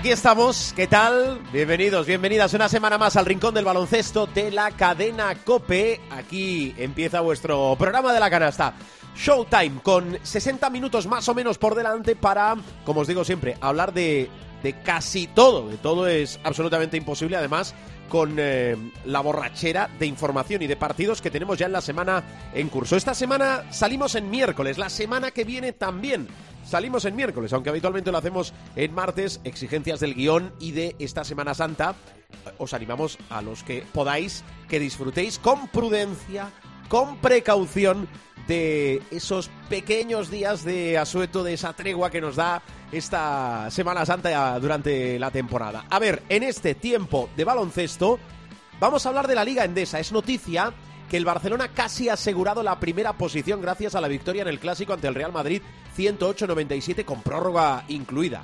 Aquí estamos. ¿Qué tal? Bienvenidos, bienvenidas una semana más al Rincón del Baloncesto de la cadena Cope. Aquí empieza vuestro programa de la canasta. Showtime, con 60 minutos más o menos por delante para, como os digo siempre, hablar de, casi todo. De todo es absolutamente imposible, además, con eh, la borrachera de información y de partidos que tenemos ya en la semana en curso. Esta semana salimos en miércoles, la semana que viene también salimos en miércoles, aunque habitualmente lo hacemos en martes, exigencias del guion y de esta Semana Santa. Os animamos a los que podáis que disfrutéis con prudencia, con precaución de esos pequeños días de asueto, de esa tregua que nos da esta Semana Santa durante la temporada. A ver, en este tiempo de baloncesto vamos a hablar de la Liga Endesa. Es noticia que el Barcelona casi ha asegurado la primera posición gracias a la victoria en el Clásico ante el Real Madrid 108-97 con prórroga incluida.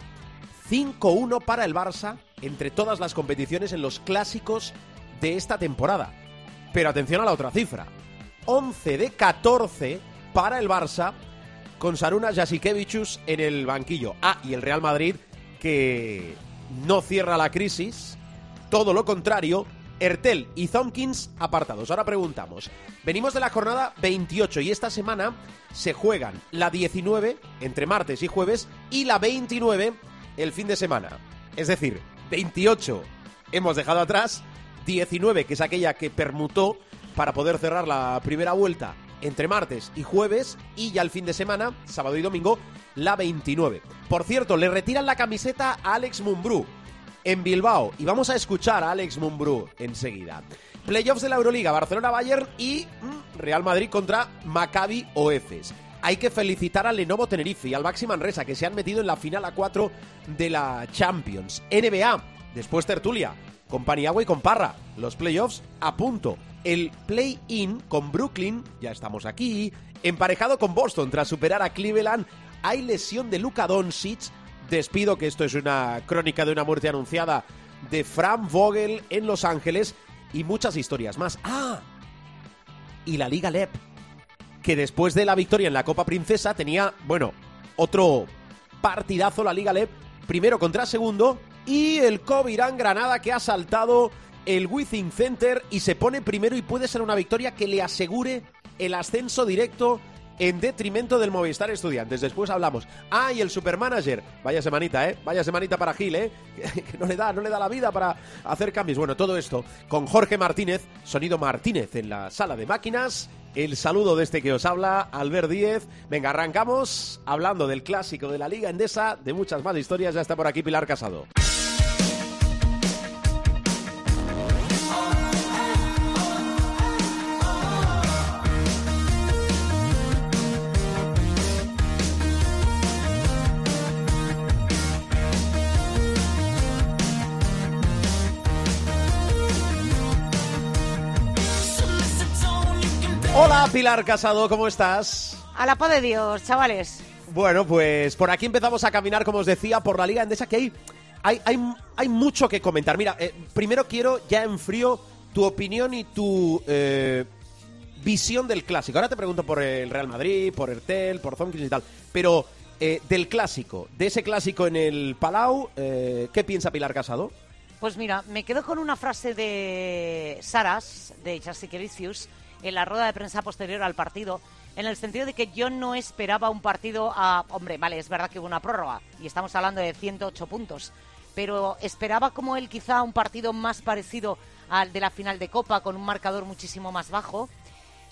5-1 para el Barça entre todas las competiciones en los clásicos de esta temporada. Pero atención a la otra cifra. 11 de 14 para el Barça con Saruna Jasikevichus en el banquillo. Ah, y el Real Madrid que no cierra la crisis, todo lo contrario, Ertel y Thompkins apartados. Ahora preguntamos, venimos de la jornada 28 y esta semana se juegan la 19 entre martes y jueves y la 29 el fin de semana. Es decir, 28 hemos dejado atrás, 19 que es aquella que permutó para poder cerrar la primera vuelta entre martes y jueves y ya el fin de semana, sábado y domingo, la 29. Por cierto, le retiran la camiseta a Alex Mumbrú en Bilbao y vamos a escuchar a Alex Mumbrú enseguida. Playoffs de la Euroliga, Barcelona-Bayern y mm, Real Madrid contra Maccabi o Efes. Hay que felicitar al Lenovo Tenerife y al Maxi Manresa que se han metido en la final a 4 de la Champions. NBA, después tertulia, con Paniagua y con Parra. Los playoffs a punto el play-in con Brooklyn, ya estamos aquí, emparejado con Boston tras superar a Cleveland. Hay lesión de Luka Doncic, despido que esto es una crónica de una muerte anunciada de Fran Vogel en Los Ángeles y muchas historias más. Ah, y la Liga LEP, que después de la victoria en la Copa Princesa tenía, bueno, otro partidazo la Liga LEP, primero contra segundo, y el Covirán Granada que ha saltado el Withing Center y se pone primero y puede ser una victoria que le asegure el ascenso directo en detrimento del Movistar Estudiantes. Después hablamos. Ah, y el supermanager. Vaya semanita, ¿eh? Vaya semanita para Gil, ¿eh? Que no le da, no le da la vida para hacer cambios. Bueno, todo esto con Jorge Martínez, Sonido Martínez en la sala de máquinas. El saludo de este que os habla, Albert Díez. Venga, arrancamos hablando del clásico de la Liga Endesa, de muchas más historias. Ya está por aquí Pilar Casado. Pilar Casado, ¿cómo estás? A la paz de Dios, chavales. Bueno, pues por aquí empezamos a caminar, como os decía, por la Liga Endesa, que hay, hay, hay, hay mucho que comentar. Mira, eh, primero quiero ya en frío tu opinión y tu eh, visión del clásico. Ahora te pregunto por el Real Madrid, por Ertel, por Zonkins y tal, pero eh, del clásico, de ese clásico en el Palau, ¿qué piensa Pilar Casado? Pues mira, me quedo con una frase de Saras, de Jasikevicius, en la rueda de prensa posterior al partido, en el sentido de que yo no esperaba un partido a... Hombre, vale, es verdad que hubo una prórroga y estamos hablando de 108 puntos, pero esperaba como él quizá un partido más parecido al de la final de Copa, con un marcador muchísimo más bajo.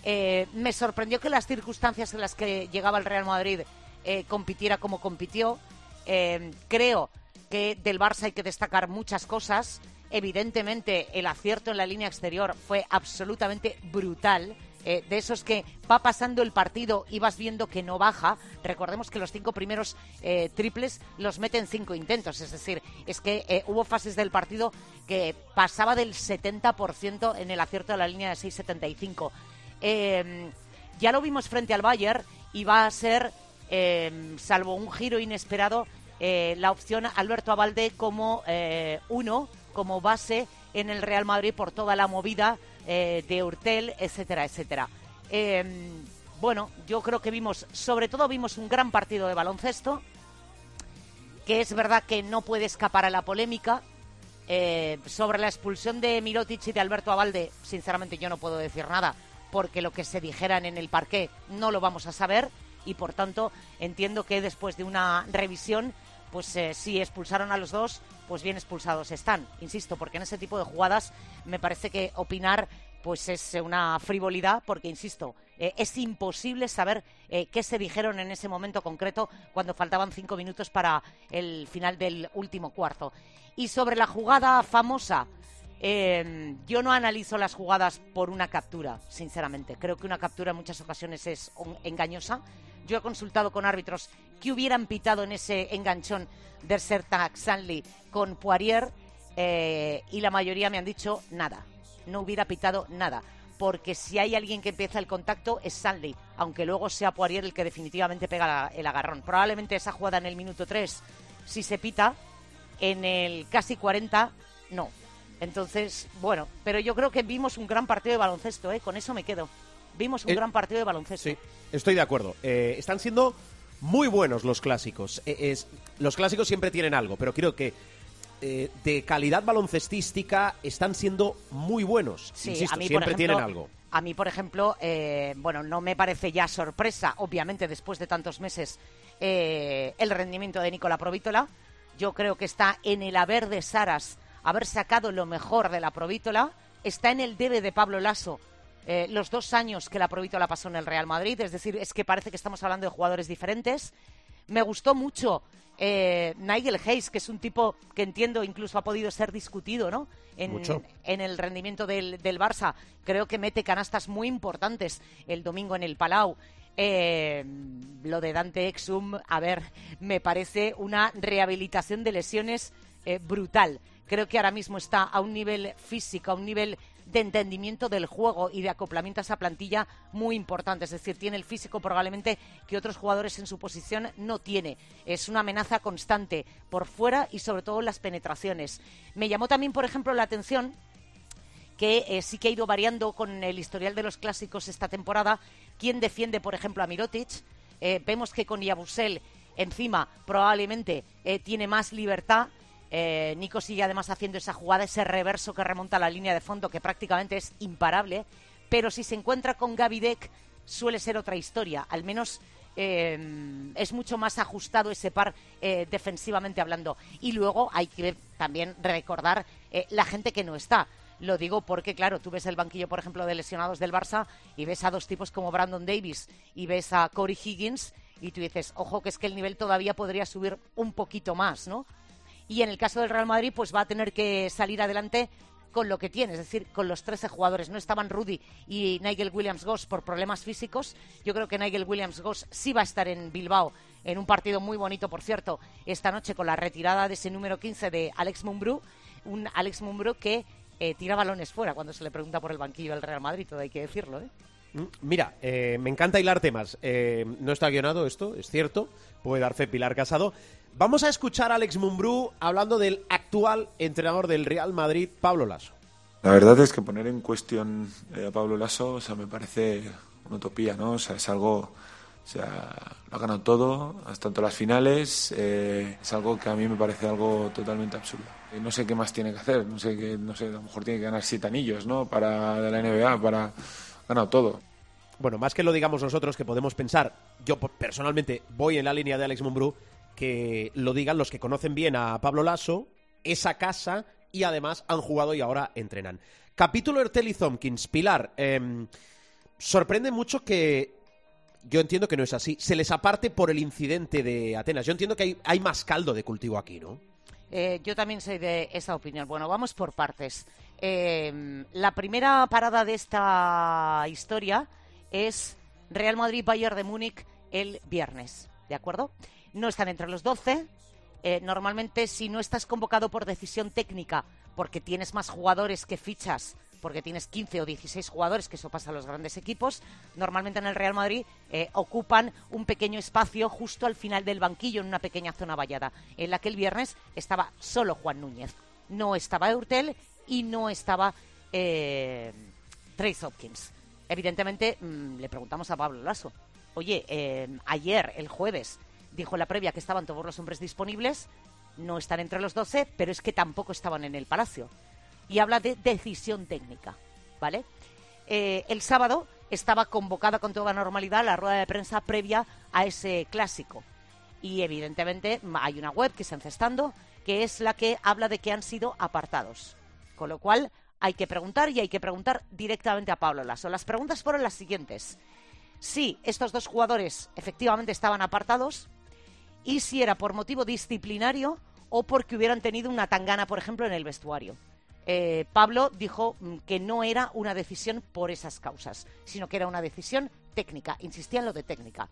Eh, me sorprendió que las circunstancias en las que llegaba el Real Madrid eh, compitiera como compitió. Eh, creo que del Barça hay que destacar muchas cosas. Evidentemente, el acierto en la línea exterior fue absolutamente brutal. Eh, de esos que va pasando el partido y vas viendo que no baja. Recordemos que los cinco primeros eh, triples los meten cinco intentos. Es decir, es que eh, hubo fases del partido que pasaba del 70% en el acierto de la línea de 6.75. Eh, Ya lo vimos frente al Bayern y va a ser, eh, salvo un giro inesperado, eh, la opción Alberto Abalde como uno, como base en el Real Madrid por toda la movida eh, de Urtel, etcétera, etcétera. Eh, bueno, yo creo que vimos, sobre todo vimos un gran partido de baloncesto, que es verdad que no puede escapar a la polémica. Eh, sobre la expulsión de Mirotic y de Alberto Abalde, sinceramente yo no puedo decir nada, porque lo que se dijeran en el parqué no lo vamos a saber y por tanto entiendo que después de una revisión, pues eh, si expulsaron a los dos, pues bien expulsados están, insisto, porque en ese tipo de jugadas me parece que opinar pues es una frivolidad, porque insisto, eh, es imposible saber eh, qué se dijeron en ese momento concreto cuando faltaban cinco minutos para el final del último cuarto. Y sobre la jugada famosa, eh, yo no analizo las jugadas por una captura, sinceramente. Creo que una captura en muchas ocasiones es engañosa. Yo he consultado con árbitros que hubieran pitado en ese enganchón de Sertak Sanli con Poirier eh, y la mayoría me han dicho nada. No hubiera pitado nada. Porque si hay alguien que empieza el contacto es Sanli, aunque luego sea Poirier el que definitivamente pega el agarrón. Probablemente esa jugada en el minuto 3, si se pita, en el casi 40, no. Entonces, bueno, pero yo creo que vimos un gran partido de baloncesto, ¿eh? Con eso me quedo. Vimos un Eh, gran partido de baloncesto. Sí, estoy de acuerdo. Eh, están siendo muy buenos los clásicos. Eh, es, los clásicos siempre tienen algo, pero creo que eh, de calidad baloncestística están siendo muy buenos. Sí, Insisto, a mí, por siempre ejemplo, tienen algo. A mí, por ejemplo, eh, bueno, no me parece ya sorpresa, obviamente, después de tantos meses, eh, el rendimiento de Nicola Provítola. Yo creo que está en el haber de Saras haber sacado lo mejor de la Provítola. Está en el debe de Pablo Lasso eh, los dos años que la Provítola pasó en el Real Madrid. Es decir, es que parece que estamos hablando de jugadores diferentes. Me gustó mucho eh, Nigel Hayes, que es un tipo que entiendo incluso ha podido ser discutido, ¿no? En, Mucho. en el rendimiento del, del Barça. Creo que mete canastas muy importantes el domingo en el Palau. Eh, lo de Dante Exum, a ver, me parece una rehabilitación de lesiones brutal. Creo que ahora mismo está a un nivel físico, a un nivel de entendimiento del juego y de acoplamiento a esa plantilla muy importante. Es decir, tiene el físico probablemente que otros jugadores en su posición no tiene. Es una amenaza constante por fuera y sobre todo en las penetraciones. Me llamó también, por ejemplo, la atención que eh, sí que ha ido variando con el historial de los clásicos esta temporada. ¿Quién defiende, por ejemplo, a Mirotic? Eh, vemos que con Yabusel encima probablemente eh, tiene más libertad. Eh, Nico sigue además haciendo esa jugada, ese reverso que remonta a la línea de fondo que prácticamente es imparable. Pero si se encuentra con Gavidec suele ser otra historia. Al menos eh, es mucho más ajustado ese par eh, defensivamente hablando. Y luego hay que también recordar eh, la gente que no está. Lo digo porque, claro, tú ves el banquillo, por ejemplo, de lesionados del Barça y ves a dos tipos como Brandon Davis y ves a Corey Higgins y tú dices, ojo, que es que el nivel todavía podría subir un poquito más, ¿no? Y en el caso del Real Madrid, pues va a tener que salir adelante con lo que tiene, es decir, con los 13 jugadores. No estaban Rudy y Nigel Williams-Goss por problemas físicos. Yo creo que Nigel Williams-Goss sí va a estar en Bilbao en un partido muy bonito, por cierto, esta noche con la retirada de ese número 15 de Alex Mumbrú, un Alex Mumbrú que eh, tira balones fuera cuando se le pregunta por el banquillo del Real Madrid, todo hay que decirlo, ¿eh? Mm, Mira, eh, me encanta hilar temas. Eh, no está guionado esto, es cierto. Puede dar fe Pilar Casado. Vamos a escuchar a Alex Mumbrú hablando del actual entrenador del Real Madrid, Pablo Lasso. La verdad es que poner en cuestión eh, a Pablo Lasso, o sea, me parece una utopía, ¿no? O sea, es algo, o sea, lo ha ganado todo, hasta tanto las finales, eh, es algo que a mí me parece algo totalmente absurdo. Eh, no sé qué más tiene que hacer, no sé qué, no sé, a lo mejor tiene que ganar siete anillos, ¿no? Para de la NBA, para ha ganado todo. Bueno, más que lo digamos nosotros, que podemos pensar, yo personalmente voy en la línea de Alex Mumbrú, que lo digan los que conocen bien a Pablo Lasso, esa casa, y además han jugado y ahora entrenan. Capítulo Ertel y Tompkins. Pilar, em, sorprende mucho que, yo entiendo que no es así, se les aparte por el incidente de Atenas. Yo entiendo que hay, hay más caldo de cultivo aquí, ¿no? Eh, yo también soy de esa opinión. Bueno, vamos por partes. Eh, la primera parada de esta historia es Real Madrid-Bayern de Múnich el viernes, ¿de acuerdo? No están entre los 12. Eh, normalmente, si no estás convocado por decisión técnica, porque tienes más jugadores que fichas, porque tienes 15 o 16 jugadores, que eso pasa a los grandes equipos, normalmente en el Real Madrid eh, ocupan un pequeño espacio justo al final del banquillo, en una pequeña zona vallada, en la que el viernes estaba solo Juan Núñez. No estaba Eurtel y no estaba eh, Trace Hopkins. Evidentemente, mm, le preguntamos a Pablo Lasso, oye, eh, ayer, el jueves, dijo la previa que estaban todos los hombres disponibles, no están entre los 12, pero es que tampoco estaban en el Palacio. Y habla de decisión técnica, ¿vale? Eh, el sábado estaba convocada con toda normalidad la rueda de prensa previa a ese clásico. Y evidentemente hay una web que está encestando, que es la que habla de que han sido apartados. Con lo cual hay que preguntar y hay que preguntar directamente a Pablo Lasso. Las preguntas fueron las siguientes. Si estos dos jugadores efectivamente estaban apartados, y si era por motivo disciplinario o porque hubieran tenido una tangana, por ejemplo, en el vestuario. Eh, Pablo dijo mm, que no era una decisión por esas causas, sino que era una decisión técnica. Insistía en lo de técnica.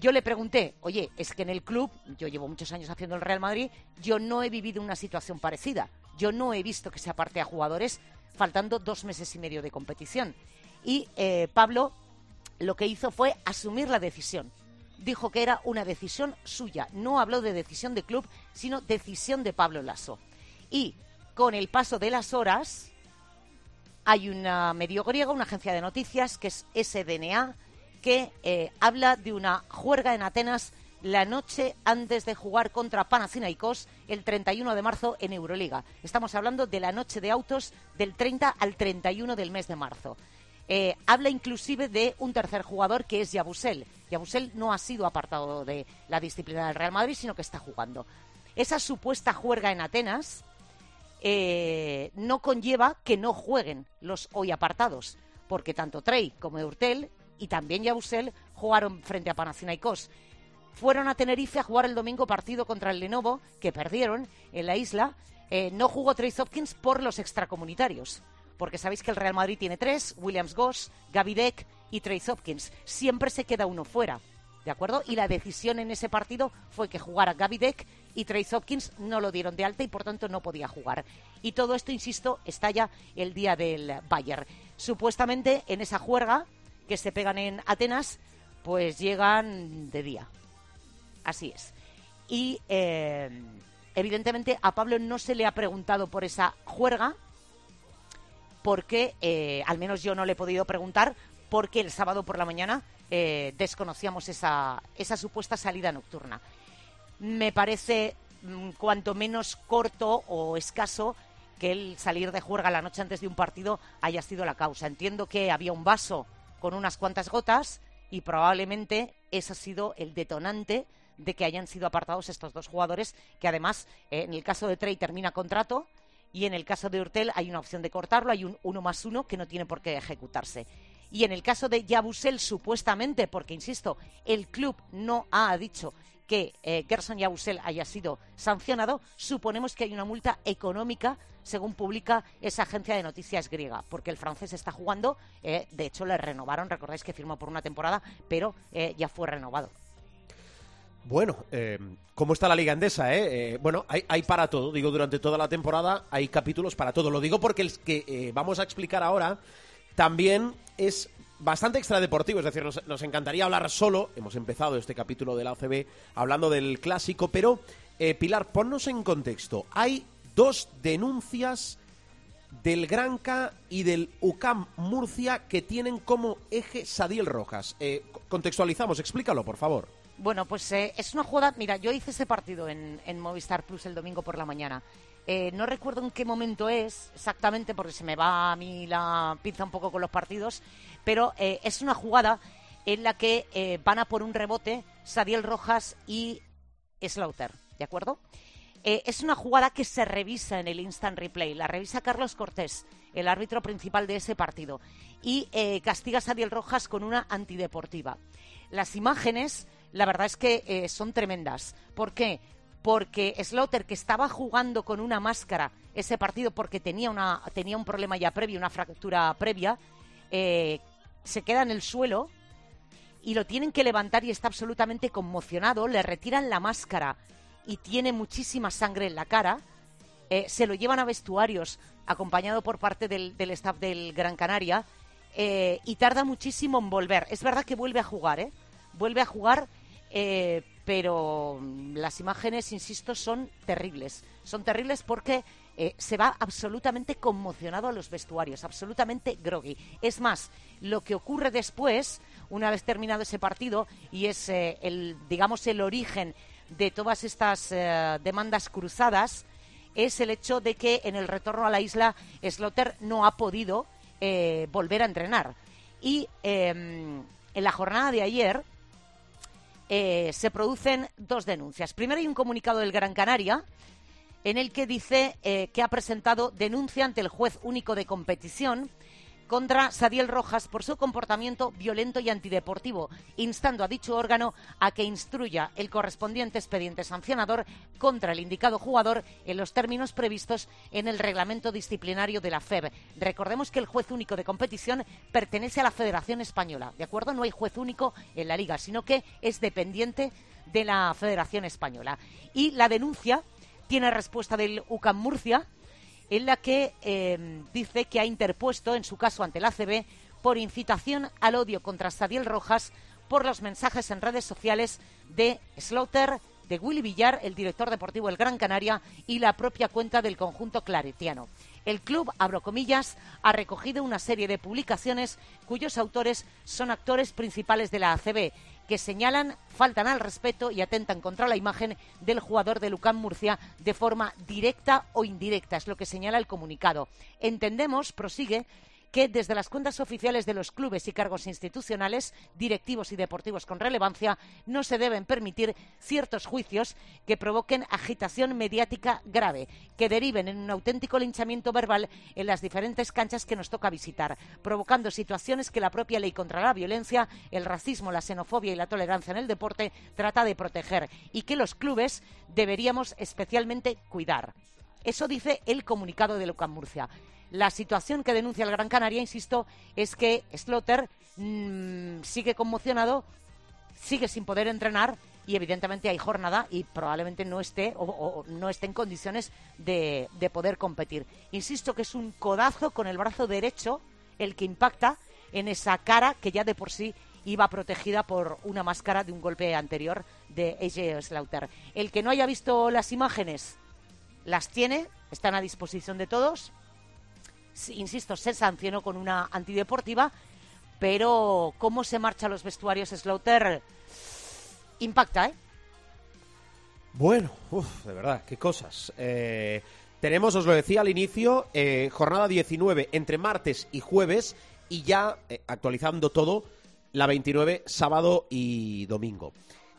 Yo le pregunté, oye, es que en el club, yo llevo muchos años haciendo el Real Madrid, yo no he vivido una situación parecida. Yo no he visto que se aparte a jugadores faltando dos meses y medio de competición. Y eh, Pablo lo que hizo fue asumir la decisión dijo que era una decisión suya. No habló de decisión de club, sino decisión de Pablo Lasso. Y con el paso de las horas, hay una medio griega, una agencia de noticias, que es SDNA, que eh, habla de una juerga en Atenas la noche antes de jugar contra Panathinaikos el 31 de marzo en Euroliga. Estamos hablando de la noche de autos del 30 al 31 del mes de marzo. Eh, habla inclusive de un tercer jugador que es Yabusel. Yabusel no ha sido apartado de la disciplina del Real Madrid, sino que está jugando. Esa supuesta juerga en Atenas eh, no conlleva que no jueguen los hoy apartados, porque tanto Trey como Eurtel y también Yabusel jugaron frente a Panathinaikos. Fueron a Tenerife a jugar el domingo partido contra el Lenovo, que perdieron en la isla. Eh, no jugó Trey Hopkins por los extracomunitarios porque sabéis que el Real Madrid tiene tres, Williams Goss, Gaby Deck y Trace Hopkins. Siempre se queda uno fuera, ¿de acuerdo? Y la decisión en ese partido fue que jugara Gaby Deck y Trace Hopkins no lo dieron de alta y por tanto no podía jugar. Y todo esto, insisto, está ya el día del Bayern. Supuestamente en esa juerga que se pegan en Atenas, pues llegan de día. Así es. Y eh, evidentemente a Pablo no se le ha preguntado por esa juerga, porque, eh, al menos yo no le he podido preguntar, porque el sábado por la mañana eh, desconocíamos esa, esa supuesta salida nocturna. Me parece mm, cuanto menos corto o escaso que el salir de juerga la noche antes de un partido haya sido la causa. Entiendo que había un vaso con unas cuantas gotas y probablemente ese ha sido el detonante de que hayan sido apartados estos dos jugadores, que además, eh, en el caso de Trey termina contrato y en el caso de Urtel hay una opción de cortarlo, hay un uno más uno que no tiene por qué ejecutarse. Y en el caso de Yabusel, supuestamente, porque insisto, el club no ha dicho que eh, Gerson Yabusel haya sido sancionado, suponemos que hay una multa económica, según publica esa agencia de noticias griega, porque el francés está jugando, eh, de hecho le renovaron, recordáis que firmó por una temporada, pero eh, ya fue renovado. Bueno, eh, ¿cómo está la Liga Endesa? Eh? eh bueno, hay, para todo. Digo, durante toda la temporada hay capítulos para todo. Lo digo porque el que eh, vamos a explicar ahora también es bastante extradeportivo. Es decir, nos, encantaría hablar solo. Hemos empezado este capítulo de la ACB hablando del clásico, pero Pilar, ponnos en contexto. Hay dos denuncias del Granca y del UCAM Murcia que tienen como eje Sadiel Rojas. contextualizamos, explícalo, por favor. Bueno, pues eh, es una jugada. Mira, yo hice ese partido en, Movistar Plus el domingo por la mañana. Eh, no recuerdo en qué momento es exactamente, porque se me va a mí la pinza un poco con los partidos, pero eh, es una jugada en la que van a por un rebote Sadiel Rojas y Slaughter, ¿de acuerdo? es una jugada que se revisa en el instant replay. La revisa Carlos Cortés, el árbitro principal de ese partido, y castiga Sadiel Rojas con una antideportiva. Las imágenes la verdad es que eh, son tremendas. ¿Por qué? Porque Slaughter, que estaba jugando con una máscara ese partido porque tenía, una, tenía un problema ya previo, una fractura previa, eh, se queda en el suelo y lo tienen que levantar y está absolutamente conmocionado, le retiran la máscara y tiene muchísima sangre en la cara eh, se lo llevan a vestuarios acompañado por parte del, staff del Gran Canaria y tarda muchísimo en volver. Es verdad que vuelve a jugar, ¿eh? Vuelve a jugar, eh, pero las imágenes, insisto, son terribles. Son terribles porque eh, se va absolutamente conmocionado a los vestuarios, absolutamente groggy. Es más, lo que ocurre después, una vez terminado ese partido, y es eh, el, digamos, el origen de todas estas demandas cruzadas, es el hecho de que en el retorno a la isla Slotter no ha podido volver a entrenar. Y eh, en la jornada de ayer eh, se producen dos denuncias. Primero hay un comunicado del Gran Canaria en el que dice eh, que ha presentado denuncia ante el juez único de competición contra Sadiel Rojas por su comportamiento violento y antideportivo, instando a dicho órgano a que instruya el correspondiente expediente sancionador contra el indicado jugador en los términos previstos en el reglamento disciplinario de la FEB. Recordemos que el juez único de competición pertenece a la Federación Española, ¿de acuerdo? No hay juez único en la liga, sino que es dependiente de la Federación Española. Y la denuncia tiene respuesta del UCAM Murcia, en la que eh, dice que ha interpuesto, en su caso ante la ACB, por incitación al odio contra Sadiel Rojas por los mensajes en redes sociales de Slaughter, de Willy Villar, el director deportivo del Gran Canaria, y la propia cuenta del conjunto claretiano. El club, abro comillas, ha recogido una serie de publicaciones cuyos autores son actores principales de la ACB que señalan, faltan al respeto y atentan contra la imagen del jugador de Lucán Murcia de forma directa o indirecta, es lo que señala el comunicado. Entendemos, prosigue, que desde las cuentas oficiales de los clubes y cargos institucionales, directivos y deportivos con relevancia, no se deben permitir ciertos juicios que provoquen agitación mediática grave, que deriven en un auténtico linchamiento verbal en las diferentes canchas que nos toca visitar, provocando situaciones que la propia ley contra la violencia, el racismo, la xenofobia y la tolerancia en el deporte trata de proteger y que los clubes deberíamos especialmente cuidar. Eso dice el comunicado de Lucan Murcia. La situación que denuncia el Gran Canaria, insisto, es que Slaughter mmm, sigue conmocionado, sigue sin poder entrenar y evidentemente hay jornada y probablemente no esté o, o no esté en condiciones de, de, poder competir. Insisto que es un codazo con el brazo derecho el que impacta en esa cara que ya de por sí iba protegida por una máscara de un golpe anterior de AJ Slaughter. El que no haya visto las imágenes las tiene, están a disposición de todos insisto, se sancionó con una antideportiva, pero cómo se marchan los vestuarios Slaughter impacta, ¿eh? Bueno, uf, de verdad, qué cosas. Eh, tenemos, os lo decía al inicio, eh, jornada 19 entre martes y jueves y ya eh, actualizando todo, la 29 sábado y domingo.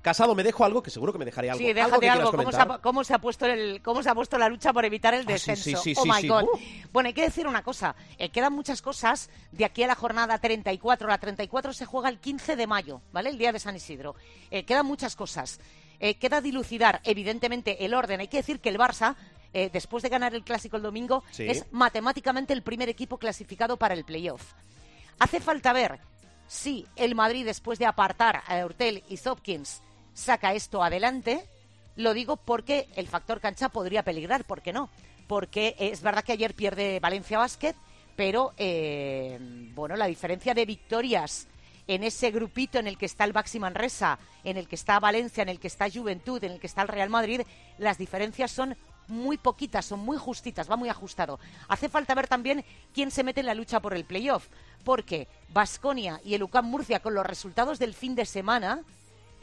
Casado, me dejo algo que seguro que me dejaría algo. Sí, déjate ¿Algo. que algo. ¿Cómo, se ha, cómo se ha puesto el, ¿Cómo se ha puesto la lucha por evitar el Ah, sí, descenso? sí, sí, oh my. God. Uh. Bueno, hay que decir una cosa. Eh, quedan muchas cosas de aquí a la jornada 34. La 34 se juega el 15 de mayo, ¿vale? El día de San Isidro. Eh, quedan muchas cosas. Eh, queda dilucidar, evidentemente, el orden. Hay que decir que el Barça. eh, después de ganar el clásico el domingo, Sí. es matemáticamente el primer equipo clasificado para el playoff. Hace falta ver si el Madrid, después de apartar a Hortel y Hopkins, saca esto adelante. Lo digo porque el factor cancha podría peligrar, ¿por qué no? Porque es verdad que ayer pierde Valencia Basket, pero eh, bueno, la diferencia de victorias en ese grupito en el que está el Baxi Manresa, en el que está Valencia, en el que está Juventud, en el que está el Real Madrid, las diferencias son muy poquitas, son muy justitas, va muy ajustado. Hace falta ver también quién se mete en la lucha por el playoff, porque Basconia y el UCAM Murcia, con los resultados del fin de semana,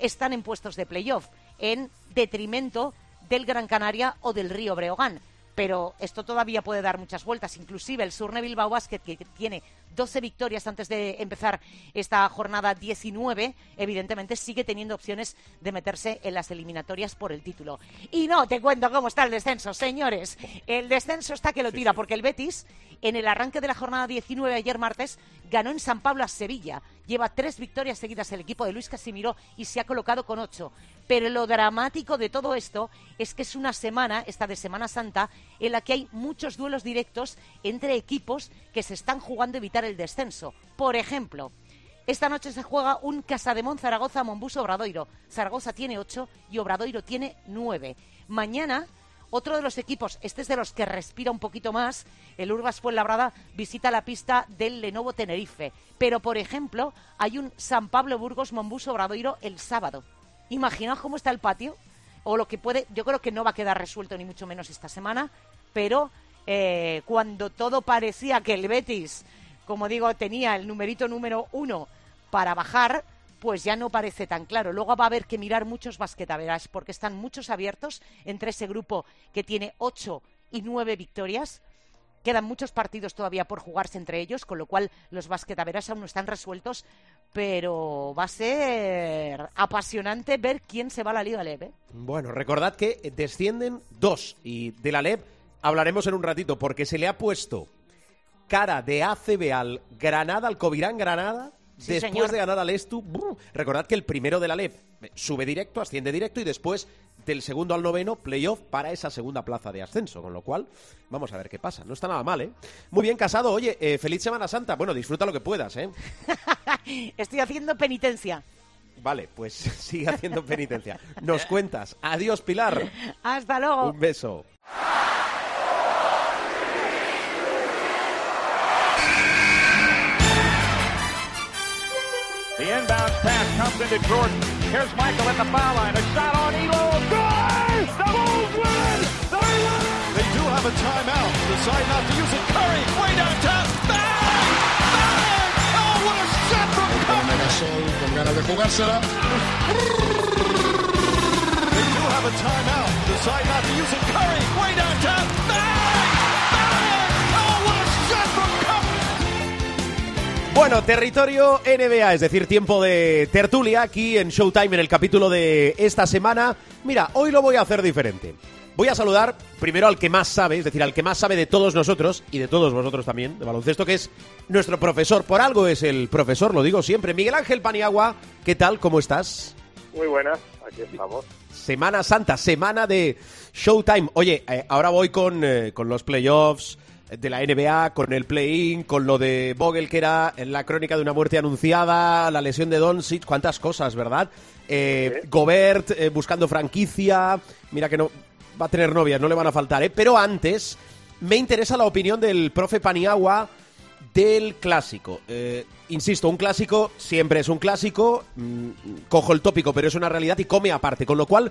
están en puestos de playoff, en detrimento del Gran Canaria o del Río Breogán. Pero esto todavía puede dar muchas vueltas. Inclusive el Surne Bilbao Basket, que tiene 12 victorias antes de empezar esta jornada 19, evidentemente sigue teniendo opciones de meterse en las eliminatorias por el título. Y no te cuento cómo está el descenso, señores. El descenso está que lo tira, porque el Betis, en el arranque de la jornada 19 ayer martes, ganó en San Pablo a Sevilla. Lleva tres victorias seguidas el equipo de Luis Casimiro y se ha colocado con ocho. Pero lo dramático de todo esto es que es una semana, esta de Semana Santa, en la que hay muchos duelos directos entre equipos que se están jugando evitar el descenso. Por ejemplo, esta noche se juega un Casademón Zaragoza Monbus Obradoiro. Zaragoza tiene ocho y Obradoiro tiene nueve. Mañana Otro de los equipos, este es de los que respira un poquito más, el Urbas Fuenlabrada visita la pista del Lenovo Tenerife. Pero, por ejemplo, hay un San Pablo Burgos Mombus Obradoiro el sábado. Imaginaos cómo está el patio, o lo que puede, yo creo que no va a quedar resuelto ni mucho menos esta semana, pero eh, cuando todo parecía que el Betis, como digo, tenía el numerito número uno para bajar, pues ya no parece tan claro. Luego va a haber que mirar muchos basquetaveras porque están muchos abiertos entre ese grupo que tiene ocho y nueve victorias. Quedan muchos partidos todavía por jugarse entre ellos, con lo cual los basquetaveras aún no están resueltos, pero va a ser apasionante ver quién se va a la Liga LEB. ¿eh? Bueno, recordad que descienden dos y de la LEB hablaremos en un ratito porque se le ha puesto cara de ACB al Granada, al Covirán Granada, Sí, después señor. de ganar al Estu. Recordad que el primero de la LEB sube directo, asciende directo y después del segundo al noveno, playoff para esa segunda plaza de ascenso. Con lo cual, vamos a ver qué pasa. No está nada mal, ¿eh? Muy bien, casado. Oye, eh, feliz Semana Santa. Bueno, disfruta lo que puedas, ¿eh? Estoy haciendo penitencia. Vale, pues sigue haciendo penitencia. Nos cuentas. Adiós, Pilar. Hasta luego. Un beso. The inbound pass comes into Jordan. Here's Michael at the foul line. A shot on Elo. Good! The Bulls win! They win! They do have a timeout. Decide not to use it. Curry, way downtown. Bang! Bang! Oh, what a shot from Curry! Gasol con ganas de jugársela. They do have a timeout. Decide not to use it. Curry, way downtown. Bang! Bang! Bueno, territorio NBA, es decir, tiempo de tertulia aquí en Showtime en el capítulo de esta semana. Mira, hoy lo voy a hacer diferente. Voy a saludar primero al que más sabe, es decir, al que más sabe de todos nosotros y de todos vosotros también, de baloncesto, que es nuestro profesor. Por algo es el profesor, lo digo siempre. Miguel Ángel Paniagua, ¿qué tal? ¿Cómo estás? Muy buenas, aquí estamos. Semana Santa, semana de Showtime. Oye, eh, ahora voy con, eh, con los playoffs de la NBA, con el play-in, con lo de Vogel, que era la crónica de una muerte anunciada, la lesión de Doncic, cuántas cosas, ¿verdad? Eh, Sí. Gobert eh, buscando franquicia, mira que no va a tener novias, no le van a faltar, ¿eh? Pero antes, me interesa la opinión del profe Paniagua del clásico. Eh, insisto, un clásico siempre es un clásico. mm, cojo el tópico, pero es una realidad y come aparte. Con lo cual,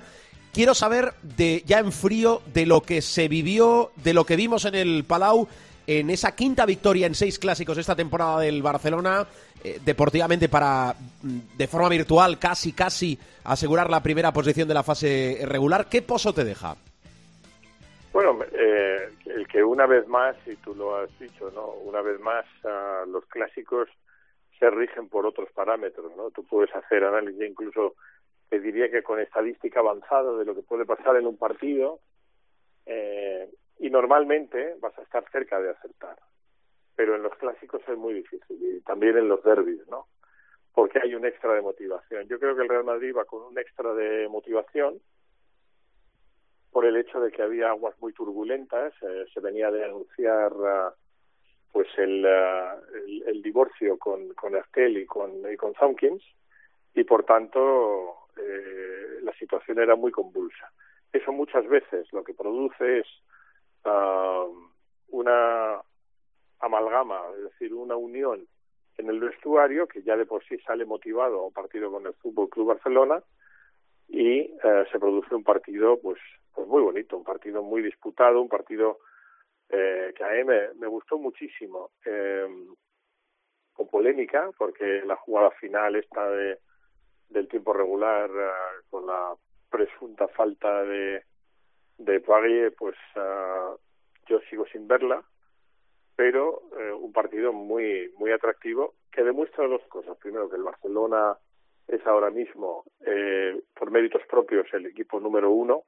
quiero saber de ya en frío de lo que se vivió, de lo que vimos en el Palau en esa quinta victoria en seis clásicos esta temporada del Barcelona, eh, deportivamente para mm, de forma virtual casi casi asegurar la primera posición de la fase regular. ¿Qué pozo te deja? Bueno, eh, el que una vez más, y tú lo has dicho, ¿no? Una vez más ah, los clásicos se rigen por otros parámetros, ¿no? Tú puedes hacer análisis, incluso te diría que con estadística avanzada de lo que puede pasar en un partido, eh, y normalmente vas a estar cerca de acertar. Pero en los clásicos es muy difícil, y también en los derbis, ¿no? Porque hay un extra de motivación. Yo creo que el Real Madrid va con un extra de motivación, por el hecho de que había aguas muy turbulentas. eh, se venía de anunciar ah, pues el, ah, el, divorcio con, con Ertel y con, y con y por tanto eh, la situación era muy convulsa. Eso muchas veces lo que produce es ah, una amalgama, es decir, una unión en el vestuario que ya de por sí sale motivado a un partido con el Fútbol Club Barcelona y eh, se produce un partido pues pues muy bonito un partido muy disputado un partido eh, que a mí me, me gustó muchísimo eh, con polémica porque la jugada final esta de del tiempo regular eh, con la presunta falta de de Poirier pues ah, yo sigo sin verla pero eh, un partido muy muy atractivo que demuestra dos cosas. Primero que el Barcelona es ahora mismo, eh, por méritos propios, el equipo número uno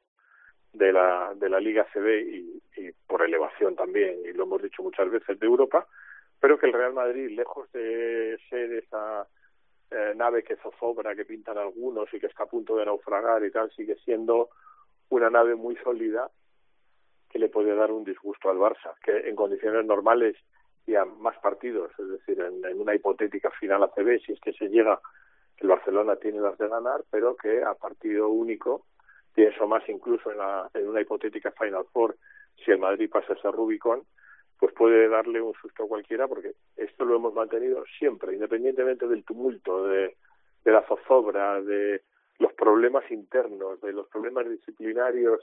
de la, de la Liga CB y, y por elevación también, y lo hemos dicho muchas veces, de Europa, pero que el Real Madrid, lejos de ser esa eh, nave que zozobra, que pintan algunos y que está a punto de naufragar y tal, sigue siendo una nave muy sólida que le puede dar un disgusto al Barça, que en condiciones normales y a más partidos, es decir, en, una hipotética final ACB, si es que se llega el Barcelona tiene las de ganar, pero que a partido único pienso más incluso en, la, en una hipotética Final Four si el Madrid pasa ese Rubicon, pues puede darle un susto a cualquiera porque esto lo hemos mantenido siempre, independientemente del tumulto, de, de la zozobra, de los problemas internos, de los problemas disciplinarios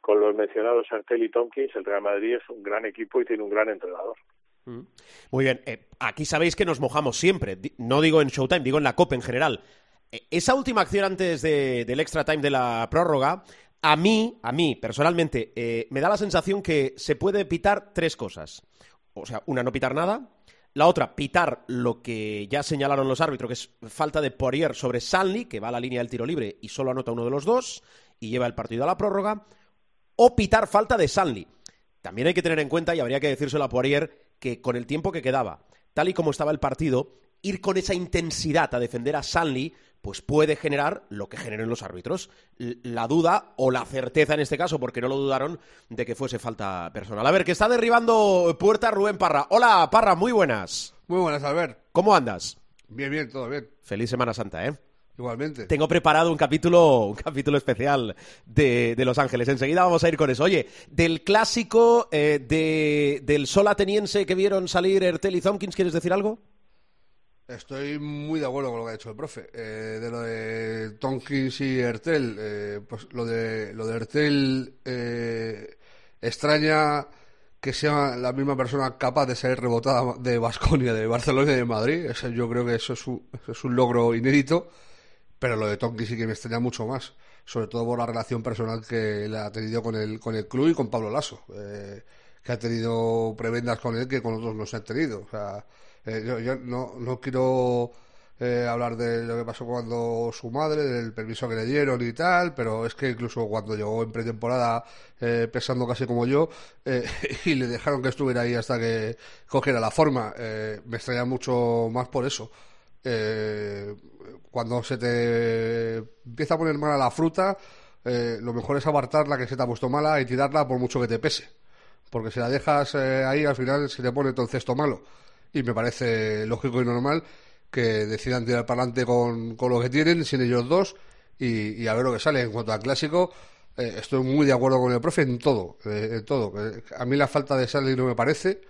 con los mencionados Artel y Tompkins, el Real Madrid es un gran equipo y tiene un gran entrenador. Mm. Muy bien, eh, aquí sabéis que nos mojamos siempre, no digo en Showtime, digo en la Copa en general. Eh, esa última acción antes de, del extra time de la prórroga, a mí, a mí personalmente, eh, me da la sensación que se puede pitar tres cosas. O sea, una, no pitar nada. La otra, pitar lo que ya señalaron los árbitros, que es falta de Poirier sobre Sanli, que va a la línea del tiro libre y solo anota uno de los dos y lleva el partido a la prórroga o pitar falta de Sanli. También hay que tener en cuenta, y habría que decírselo a Poirier, que con el tiempo que quedaba, tal y como estaba el partido, ir con esa intensidad a defender a Sanli, pues puede generar lo que generen los árbitros. La duda o la certeza en este caso, porque no lo dudaron, de que fuese falta personal. A ver, que está derribando puerta Rubén Parra. Hola, Parra, muy buenas. Muy buenas, Albert. ¿Cómo andas? Bien, bien, todo bien. Feliz Semana Santa, ¿eh? Igualmente. Tengo preparado un capítulo, un capítulo especial de, de Los Ángeles. Enseguida vamos a ir con eso. Oye, del clásico eh, de, del sol ateniense que vieron salir Ertel y Thompkins, ¿quieres decir algo? Estoy muy de acuerdo con lo que ha dicho el profe. Eh, de lo de Tompkins y Ertel, eh, pues lo de, lo de Ertel eh, extraña que sea la misma persona capaz de ser rebotada de Basconia, de Barcelona y de Madrid. Yo creo que eso es, un, eso es un logro inédito. Pero lo de Tonki sí que me extraña mucho más, sobre todo por la relación personal que le ha tenido con el, con el club y con Pablo Lasso, eh, que ha tenido prebendas con él que con otros no se han tenido. O sea, eh, yo, yo no, no quiero eh, hablar de lo que pasó cuando su madre, del permiso que le dieron y tal, pero es que incluso cuando llegó en pretemporada eh, pesando casi como yo eh, y le dejaron que estuviera ahí hasta que cogiera la forma, eh, me extraña mucho más por eso. Cuando se te empieza a poner mala la fruta, lo mejor es apartarla que se te ha puesto mala y tirarla por mucho que te pese. Porque si la dejas ahí, al final se te pone todo el cesto malo. Y me parece lógico y normal que decidan tirar para adelante con, con lo que tienen, sin ellos dos, y, a ver lo que sale. En cuanto al clásico, eh, estoy muy de acuerdo con el profe en todo. eh, en todo. Eh, a mí la falta de Sally no me parece.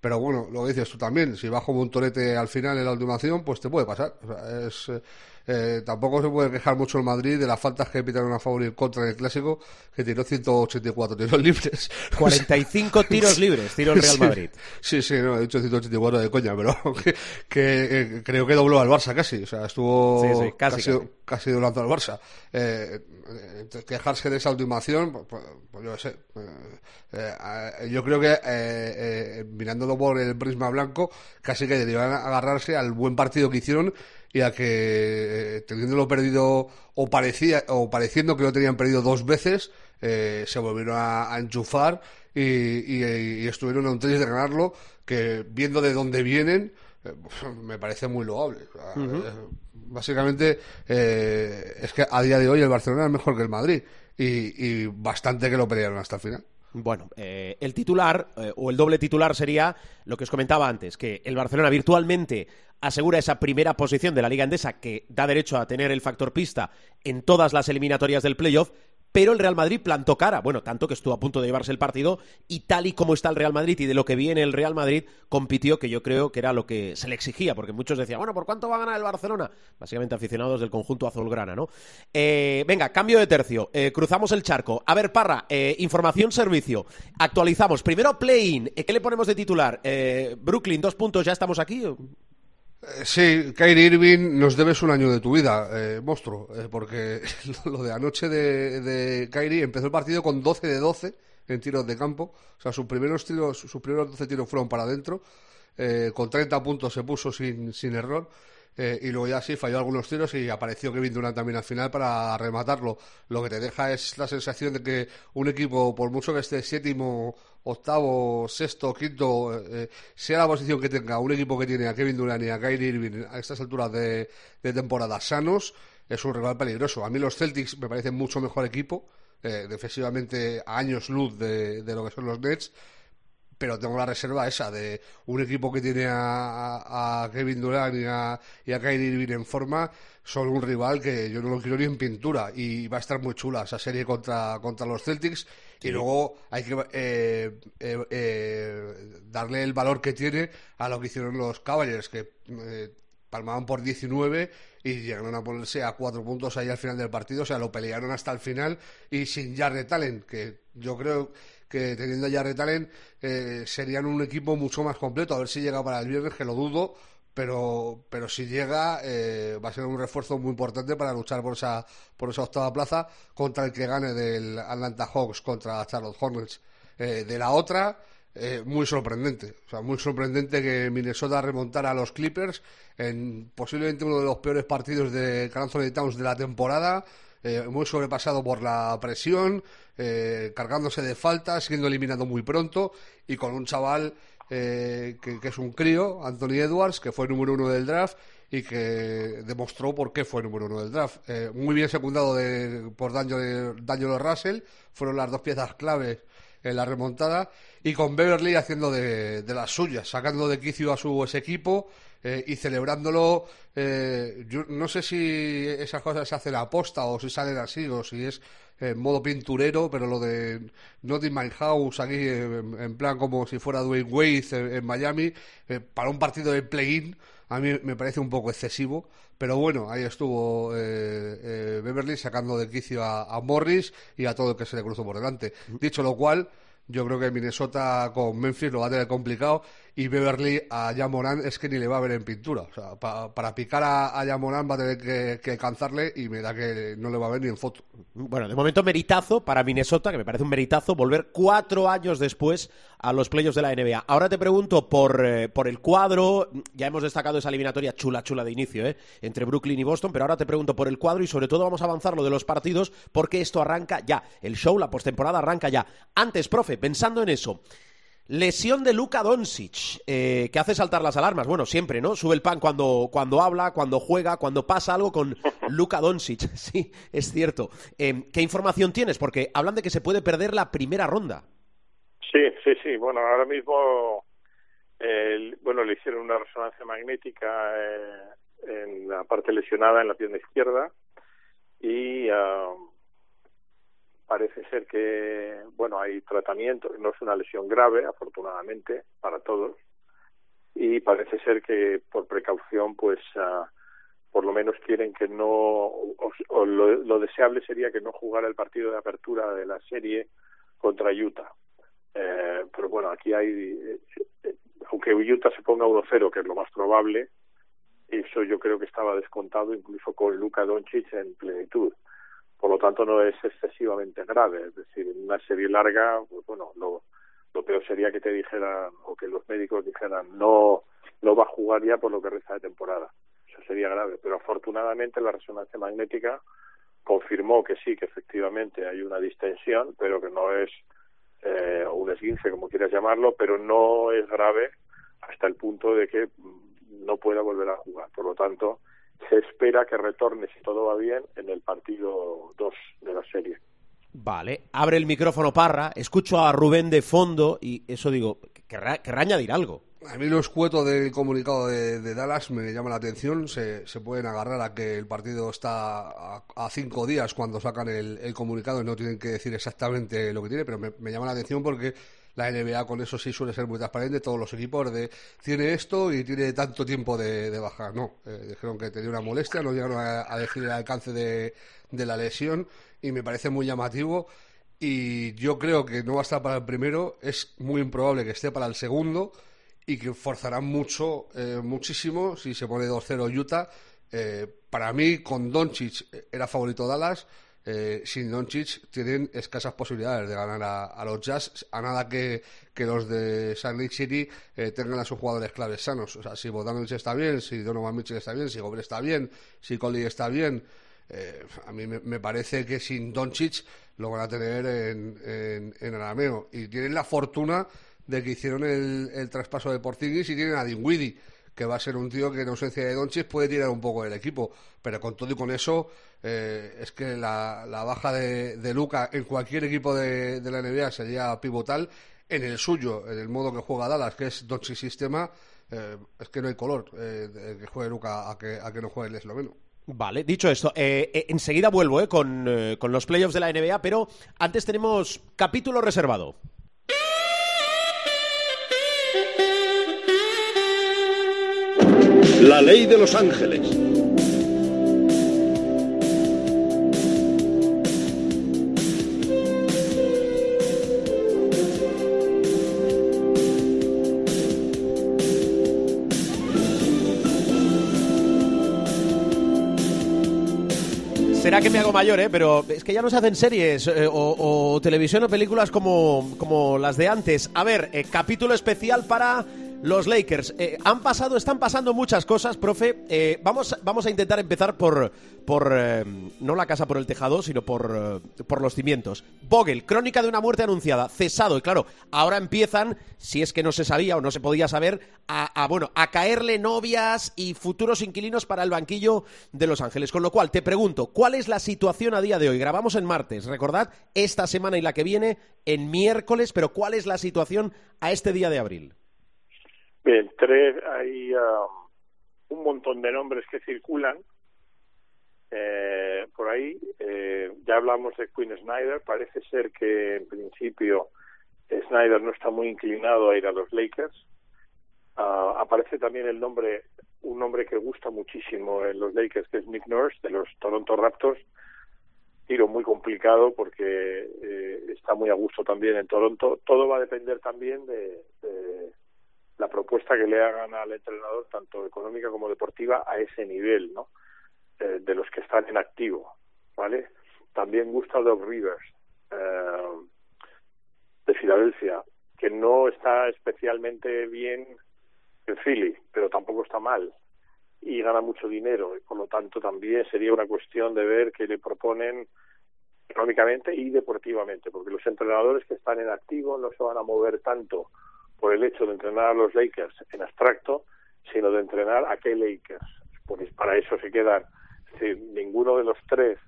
Pero bueno, lo dices tú también, si bajo un torete al final en la última acción, pues te puede pasar. O sea, es, eh, tampoco se puede quejar mucho el Madrid de las faltas que pitaron a favor y en contra en el clásico, que tiró 184 tiros libres. 45 tiros libres, tiró el Real Madrid. Sí, sí, no, he dicho 184 de coña, pero que, que, eh, creo que dobló al Barça casi. O sea, estuvo Sí, sí, casi, casi, casi. casi doblando al Barça. Eh, eh, quejarse de esa última acción, pues, pues, pues yo qué sé. Eh, yo creo que, mirándolo por el prisma blanco, casi que deberían agarrarse al buen partido que hicieron y a que, eh, teniéndolo perdido o, parecía, o pareciendo que lo tenían perdido dos veces, eh, se volvieron a, a enchufar y, y, y estuvieron a un tris de ganarlo, que viendo de dónde vienen, eh, me parece muy loable. Eh, básicamente, eh, es que a día de hoy el Barcelona es mejor que el Madrid y, y bastante que lo pelearon hasta el final. Bueno, eh, el titular eh, o el doble titular sería lo que os comentaba antes, que el Barcelona virtualmente asegura esa primera posición de la Liga Endesa que da derecho a tener el factor pista en todas las eliminatorias del playoff, pero el Real Madrid plantó cara, bueno, tanto que estuvo a punto de llevarse el partido y tal y como está el Real Madrid y de lo que viene el Real Madrid, compitió, que yo creo que era lo que se le exigía, porque muchos decían, bueno, ¿por cuánto va a ganar el Barcelona? Básicamente aficionados del conjunto azulgrana, ¿no? Eh, venga, cambio de tercio, eh, cruzamos el charco. A ver, Parra, eh, información, servicio. Actualizamos. Primero, play-in. ¿Qué le ponemos de titular? Brooklyn, dos puntos, ¿ya estamos aquí? Sí, Kyrie Irving, nos debes un año de tu vida, eh, monstruo, eh, porque lo de anoche de, de Kyrie empezó el partido con 12 de 12 en tiros de campo, o sea, sus primeros tiros, sus primeros 12 tiros fueron para adentro, eh, con 30 puntos se puso sin, sin error, eh, y luego ya sí falló algunos tiros y apareció Kevin Durant también al final para rematarlo. Lo que te deja es la sensación de que un equipo, por mucho que esté séptimo, octavo, sexto, quinto, eh, sea la posición que tenga, un equipo que tiene a Kevin Durant y a Kyrie Irving a estas alturas de, de temporada sanos, es un rival peligroso. A mí los Celtics me parecen mucho mejor equipo, eh, defensivamente a años luz de, de lo que son los Nets, pero tengo la reserva esa de un equipo que tiene a, Kevin Durant y a, y a Kyrie Irving en forma, son un rival que yo no lo quiero ni en pintura y va a estar muy chula esa serie contra, contra los Celtics. Y luego hay que eh, eh, eh, darle el valor que tiene a lo que hicieron los Cavaliers, que palmaban por 19 y llegaron a ponerse a cuatro puntos ahí al final del partido, o sea, lo pelearon hasta el final y sin Jarrett Talent, que yo creo que teniendo a Jarrett Allen serían un equipo mucho más completo, a ver si llega para el viernes, que lo dudo, pero, pero si llega eh, va a ser un refuerzo muy importante para luchar por esa, por esa octava plaza contra el que gane del Atlanta Hawks contra Charlotte Hornets. Eh, de la otra, eh, muy sorprendente. O sea, muy sorprendente que Minnesota remontara a los Clippers en posiblemente uno de los peores partidos de Carl Towns de la temporada. Muy sobrepasado por la presión, cargándose de faltas, siendo eliminado muy pronto y con un chaval eh, que, es un crío, Anthony Edwards, que fue número uno del draft y que demostró por qué fue número uno del draft. Eh, muy bien secundado de, por Daniel Russell, fueron las dos piezas claves en la remontada, y con Beverly haciendo de, las suyas, sacando de quicio a su ese equipo eh, y celebrándolo. yo no sé si esas cosas se hacen a posta o si salen así o si es en modo pinturero, pero lo de Not in My House aquí, en, plan como si fuera Dwayne Wade en, Miami, eh, para un partido de play-in, a mí me parece un poco excesivo. Pero bueno, ahí estuvo eh, eh, Beverly sacando de quicio a, Morris y a todo el que se le cruzó por delante. Dicho lo cual, yo creo que Minnesota con Memphis lo va a tener complicado y Beverly a Yamoran es que ni le va a ver en pintura. O sea, para picar a, a va a tener que, que, alcanzarle y me da que no le va a ver ni en foto. Bueno, de momento meritazo para Minnesota, que me parece un meritazo, volver cuatro años después a los playoffs de la NBA. Ahora te pregunto por, eh, por el cuadro, ya hemos destacado esa eliminatoria chula, chula de inicio, ¿eh? entre Brooklyn y Boston, pero ahora te pregunto por el cuadro y sobre todo vamos a avanzar lo de los partidos porque esto arranca ya. El show, la postemporada arranca ya. Antes, profe, pensando en eso. Lesión de Luka Doncic, eh, que hace saltar las alarmas. Bueno, siempre, ¿no? Sube el pan cuando, cuando habla, cuando juega, cuando pasa algo con Luka Doncic. Sí, es cierto. Eh, ¿Qué información tienes? Porque hablan de que se puede perder la primera ronda. Sí, sí, sí. Bueno, ahora mismo, bueno, le hicieron una resonancia magnética eh, en la parte lesionada, en la pierna izquierda, y ah, parece ser que, bueno, hay tratamiento, no es una lesión grave, afortunadamente, para todos, y parece ser que por precaución, pues, uh, por lo menos quieren que no, o, lo, deseable sería que no jugara el partido de apertura de la serie contra Utah. Eh, pero bueno, aquí hay, eh, aunque Utah se ponga 1-0, que es lo más probable, eso yo creo que estaba descontado incluso con Luka Doncic en plenitud por lo tanto no es excesivamente grave. Es decir, en una serie larga, pues bueno, lo, peor sería que te dijeran o que los médicos dijeran no, no va a jugar ya por lo que resta de temporada. Eso sería grave. Pero afortunadamente la resonancia magnética confirmó que sí, que efectivamente hay una distensión, pero que no es eh, un esguince, como quieras llamarlo, pero no es grave hasta el punto de que no pueda volver a jugar. Por lo tanto, se espera que retorne, si todo va bien, en el partido 2 de la serie. Vale, abre el micrófono Parra, escucho a Rubén de fondo y eso digo, querrá, añadir algo. A mí lo escueto del comunicado de, Dallas me llama la atención. Se, pueden agarrar a que el partido está a, cinco días cuando sacan el, comunicado y no tienen que decir exactamente lo que tiene, pero me llama la atención porque la NBA con eso sí suele ser muy transparente, todos los equipos de tiene esto y tiene tanto tiempo de, bajar. No, eh, dijeron que tenía una molestia, no llegaron a, decir el alcance de, la lesión y me parece muy llamativo. Y yo creo que no va a estar para el primero, es muy improbable que esté para el segundo y que forzarán mucho, eh, muchísimo si se pone 2-0 Utah. Eh, para mí, con Doncic era favorito Dallas eh, sin Doncic tienen escasas posibilidades de ganar a, los Jazz, a nada que, los de San Lake City eh, tengan a sus jugadores claves sanos. O sea, si Bogdanovic está bien, si Donovan Mitchell está bien, si Gobert está bien, si Coley está bien, eh, a mí me, parece que sin Doncic lo van a tener en, en, en arameo. Y tienen la fortuna de que hicieron el, el traspaso de Porzingis y tienen a Dinwiddie que va a ser un tío que en ausencia de Doncic puede tirar un poco del equipo, pero con todo y con eso eh, es que la, baja de, de, Luca en cualquier equipo de, la NBA sería pivotal en el suyo, en el modo que juega Dallas, que es Doncic sistema, eh, es que no hay color eh, que juegue Luca a que, a que no juegue el esloveno. Vale, dicho esto, eh, eh, enseguida vuelvo eh, con, eh, con los playoffs de la NBA, pero antes tenemos capítulo reservado. La ley de los ángeles. Será que me hago mayor, ¿eh? Pero es que ya no se hacen series eh, o, televisión o películas como, como las de antes. A ver, eh, capítulo especial para los Lakers. Eh, han pasado, están pasando muchas cosas, profe. Eh, vamos, vamos a intentar empezar por, por eh, no la casa por el tejado, sino por, por los cimientos. Vogel, crónica de una muerte anunciada, cesado. Y claro, ahora empiezan, si es que no se sabía o no se podía saber, a, bueno, a caerle novias y futuros inquilinos para el banquillo de Los Ángeles. Con lo cual, te pregunto, ¿cuál es la situación a día de hoy? Grabamos en martes, recordad, esta semana y la que viene en miércoles, pero ¿cuál es la situación a este día de abril? Bien, tres, hay um, un montón de nombres que circulan eh, por ahí. Eh, ya hablamos de Quinn Snyder. Parece ser que en principio Snyder no está muy inclinado a ir a los Lakers. Uh, aparece también el nombre, un nombre que gusta muchísimo en los Lakers, que es Nick Nurse de los Toronto Raptors. Tiro muy complicado porque eh, está muy a gusto también en Toronto. Todo va a depender también de la propuesta que le hagan al entrenador, tanto económica como deportiva, a ese nivel, ¿no? Eh, de los que están en activo, ¿vale? También gusta Doug Rivers, eh, de Filadelfia, que no está especialmente bien en Philly, pero tampoco está mal y gana mucho dinero y por lo tanto también sería una cuestión de ver qué le proponen económicamente y deportivamente, porque los entrenadores que están en activo no se van a mover tanto por el hecho de entrenar a los Lakers en abstracto, sino de entrenar a qué Lakers. Pues para eso se quedan, si ninguno de los tres,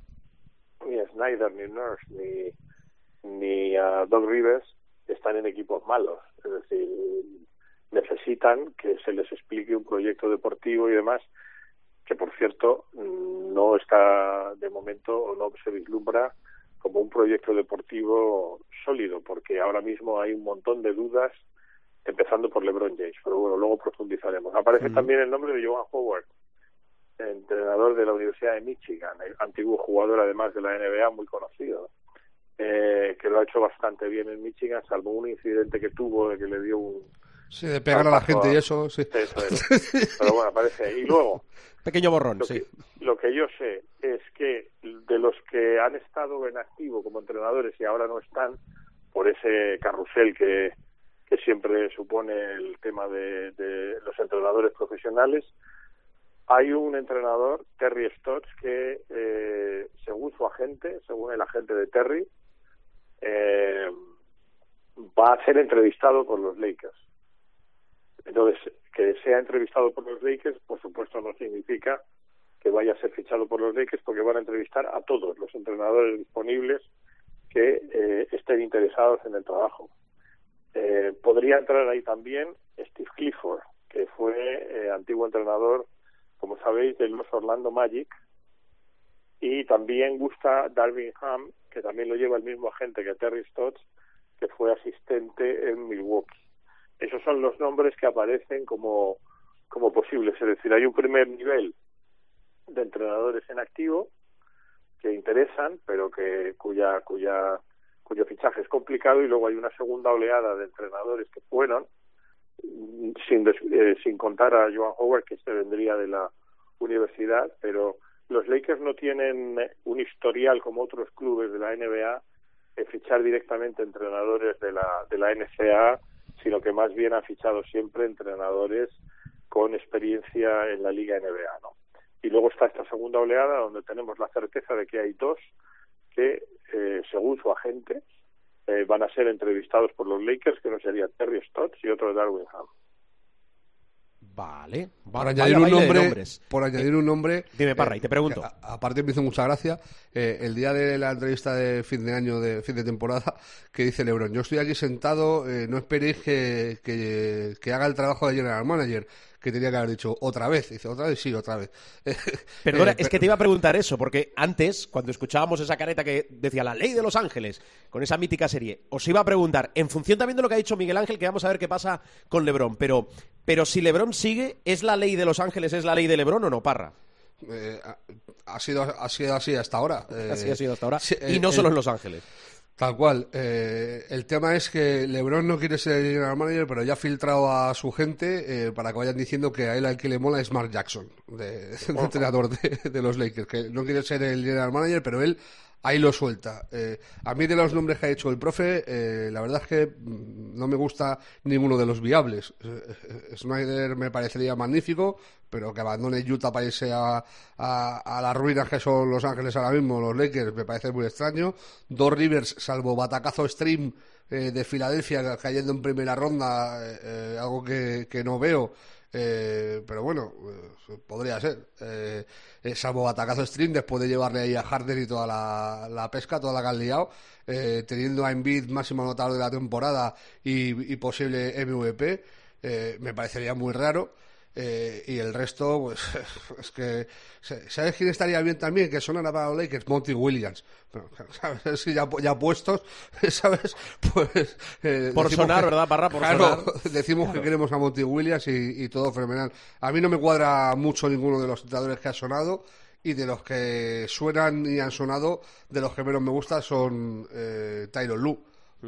ni Snyder, ni Nurse, ni, ni uh, Doug Rivers, están en equipos malos. Es decir, necesitan que se les explique un proyecto deportivo y demás, que por cierto no está de momento o no se vislumbra como un proyecto deportivo sólido, porque ahora mismo hay un montón de dudas empezando por LeBron James, pero bueno, luego profundizaremos. Aparece también el nombre de Johan Howard, entrenador de la Universidad de Michigan, el antiguo jugador además de la NBA muy conocido, eh, que lo ha hecho bastante bien en Michigan, salvo un incidente que tuvo de que le dio un... Sí, de pegar a la gente y eso, sí. Eso es. Pero bueno, aparece. Y luego... Pequeño borrón, lo sí. Que, lo que yo sé es que de los que han estado en activo como entrenadores y ahora no están, por ese carrusel que, que siempre supone el tema de, los entrenadores profesionales. Hay un entrenador, Terry Stotts, que eh, según su agente, según el agente de Terry, eh, va a ser entrevistado por los Lakers. Entonces, que sea entrevistado por los Lakers, por supuesto, no significa que vaya a ser fichado por los Lakers, porque van a entrevistar a todos los entrenadores disponibles que eh, estén interesados en el trabajo. Eh, podría entrar ahí también Steve Clifford, que fue eh, antiguo entrenador, como sabéis, de los Orlando Magic. Y también gusta Darvin Ham, que también lo lleva el mismo agente que Terry Stotts, que fue asistente en Milwaukee. Esos son los nombres que aparecen como, como posibles. Es decir, hay un primer nivel de entrenadores en activo que interesan, pero que cuya, cuya cuyo fichaje es complicado y luego hay una segunda oleada de entrenadores que fueron sin eh, sin contar a Joan Howard que se vendría de la universidad pero los Lakers no tienen un historial como otros clubes de la NBA de fichar directamente entrenadores de la de la NCAA sino que más bien han fichado siempre entrenadores con experiencia en la liga NBA no y luego está esta segunda oleada donde tenemos la certeza de que hay dos que, eh, según su agente, eh, van a ser entrevistados por los Lakers, que no sería Terry Stotts y otro Darwin Ham. Vale. Por añadir, vaya un nombre, nombres. por añadir un nombre. Dime, Parra, y te pregunto. a- aparte me hizo mucha gracia. eh, el día de la entrevista de fin de año, de fin de temporada, que dice Lebron: Yo estoy aquí sentado, eh, no esperéis que, que, que haga el trabajo de general manager. Que tenía que haber dicho otra vez. Dice, otra vez, sí, otra vez. Perdona, Eh, es que te iba a preguntar eso, porque antes, cuando escuchábamos esa careta que decía la ley de Los Ángeles, con esa mítica serie, os iba a preguntar, en función también de lo que ha dicho Miguel Ángel, que vamos a ver qué pasa con Lebron, pero, pero si Lebron sigue, ¿es la ley de Los Ángeles, es la ley de Lebron o no, Parra? eh, ha- sido, ha sido así hasta ahora. Eh, Así ha sido hasta ahora. sí, y eh, no solo en Los Ángeles. Tal cual. Eh, el tema es que LeBron no quiere ser el general manager, pero ya ha filtrado a su gente eh, para que vayan diciendo que a él al que le mola es Mark Jackson, de, de entrenador de, de los Lakers, que no quiere ser el general manager, pero él ahí lo suelta. Eh, a mí de los nombres que ha hecho el profe, eh, la verdad es que mm, no me gusta ninguno de los viables. Eh, eh, Snyder me parecería magnífico, pero que abandone Utah para irse a, a, a las ruinas que son Los Ángeles ahora mismo, los Lakers, me parece muy extraño. Dos Rivers, salvo batacazo stream eh, de Filadelfia cayendo en primera ronda, eh, eh, algo que, que no veo. Eh, pero bueno, eh, podría ser. Eh, eh, salvo batacazo stream, después de llevarle ahí a Harden y toda la, pesca, toda la que han liado, eh, teniendo a Embiid máximo anotador de la temporada y, posible MVP, me parecería muy raro. Eh, y el resto, pues es que. ¿Sabes quién estaría bien también? Que sonara para los Lakers, Monty Williams. Bueno, ¿sabes? Si ya, ya puestos, ¿sabes? Pues. eh, Por sonar, que- ¿verdad, Parra? Por Claro, sonar. decimos que queremos a Monty Williams y, y todo fenomenal. A mí no me cuadra mucho ninguno de los entrenadores que ha sonado y de los que suenan y han sonado, de los que menos me gusta son eh, Tyron Lue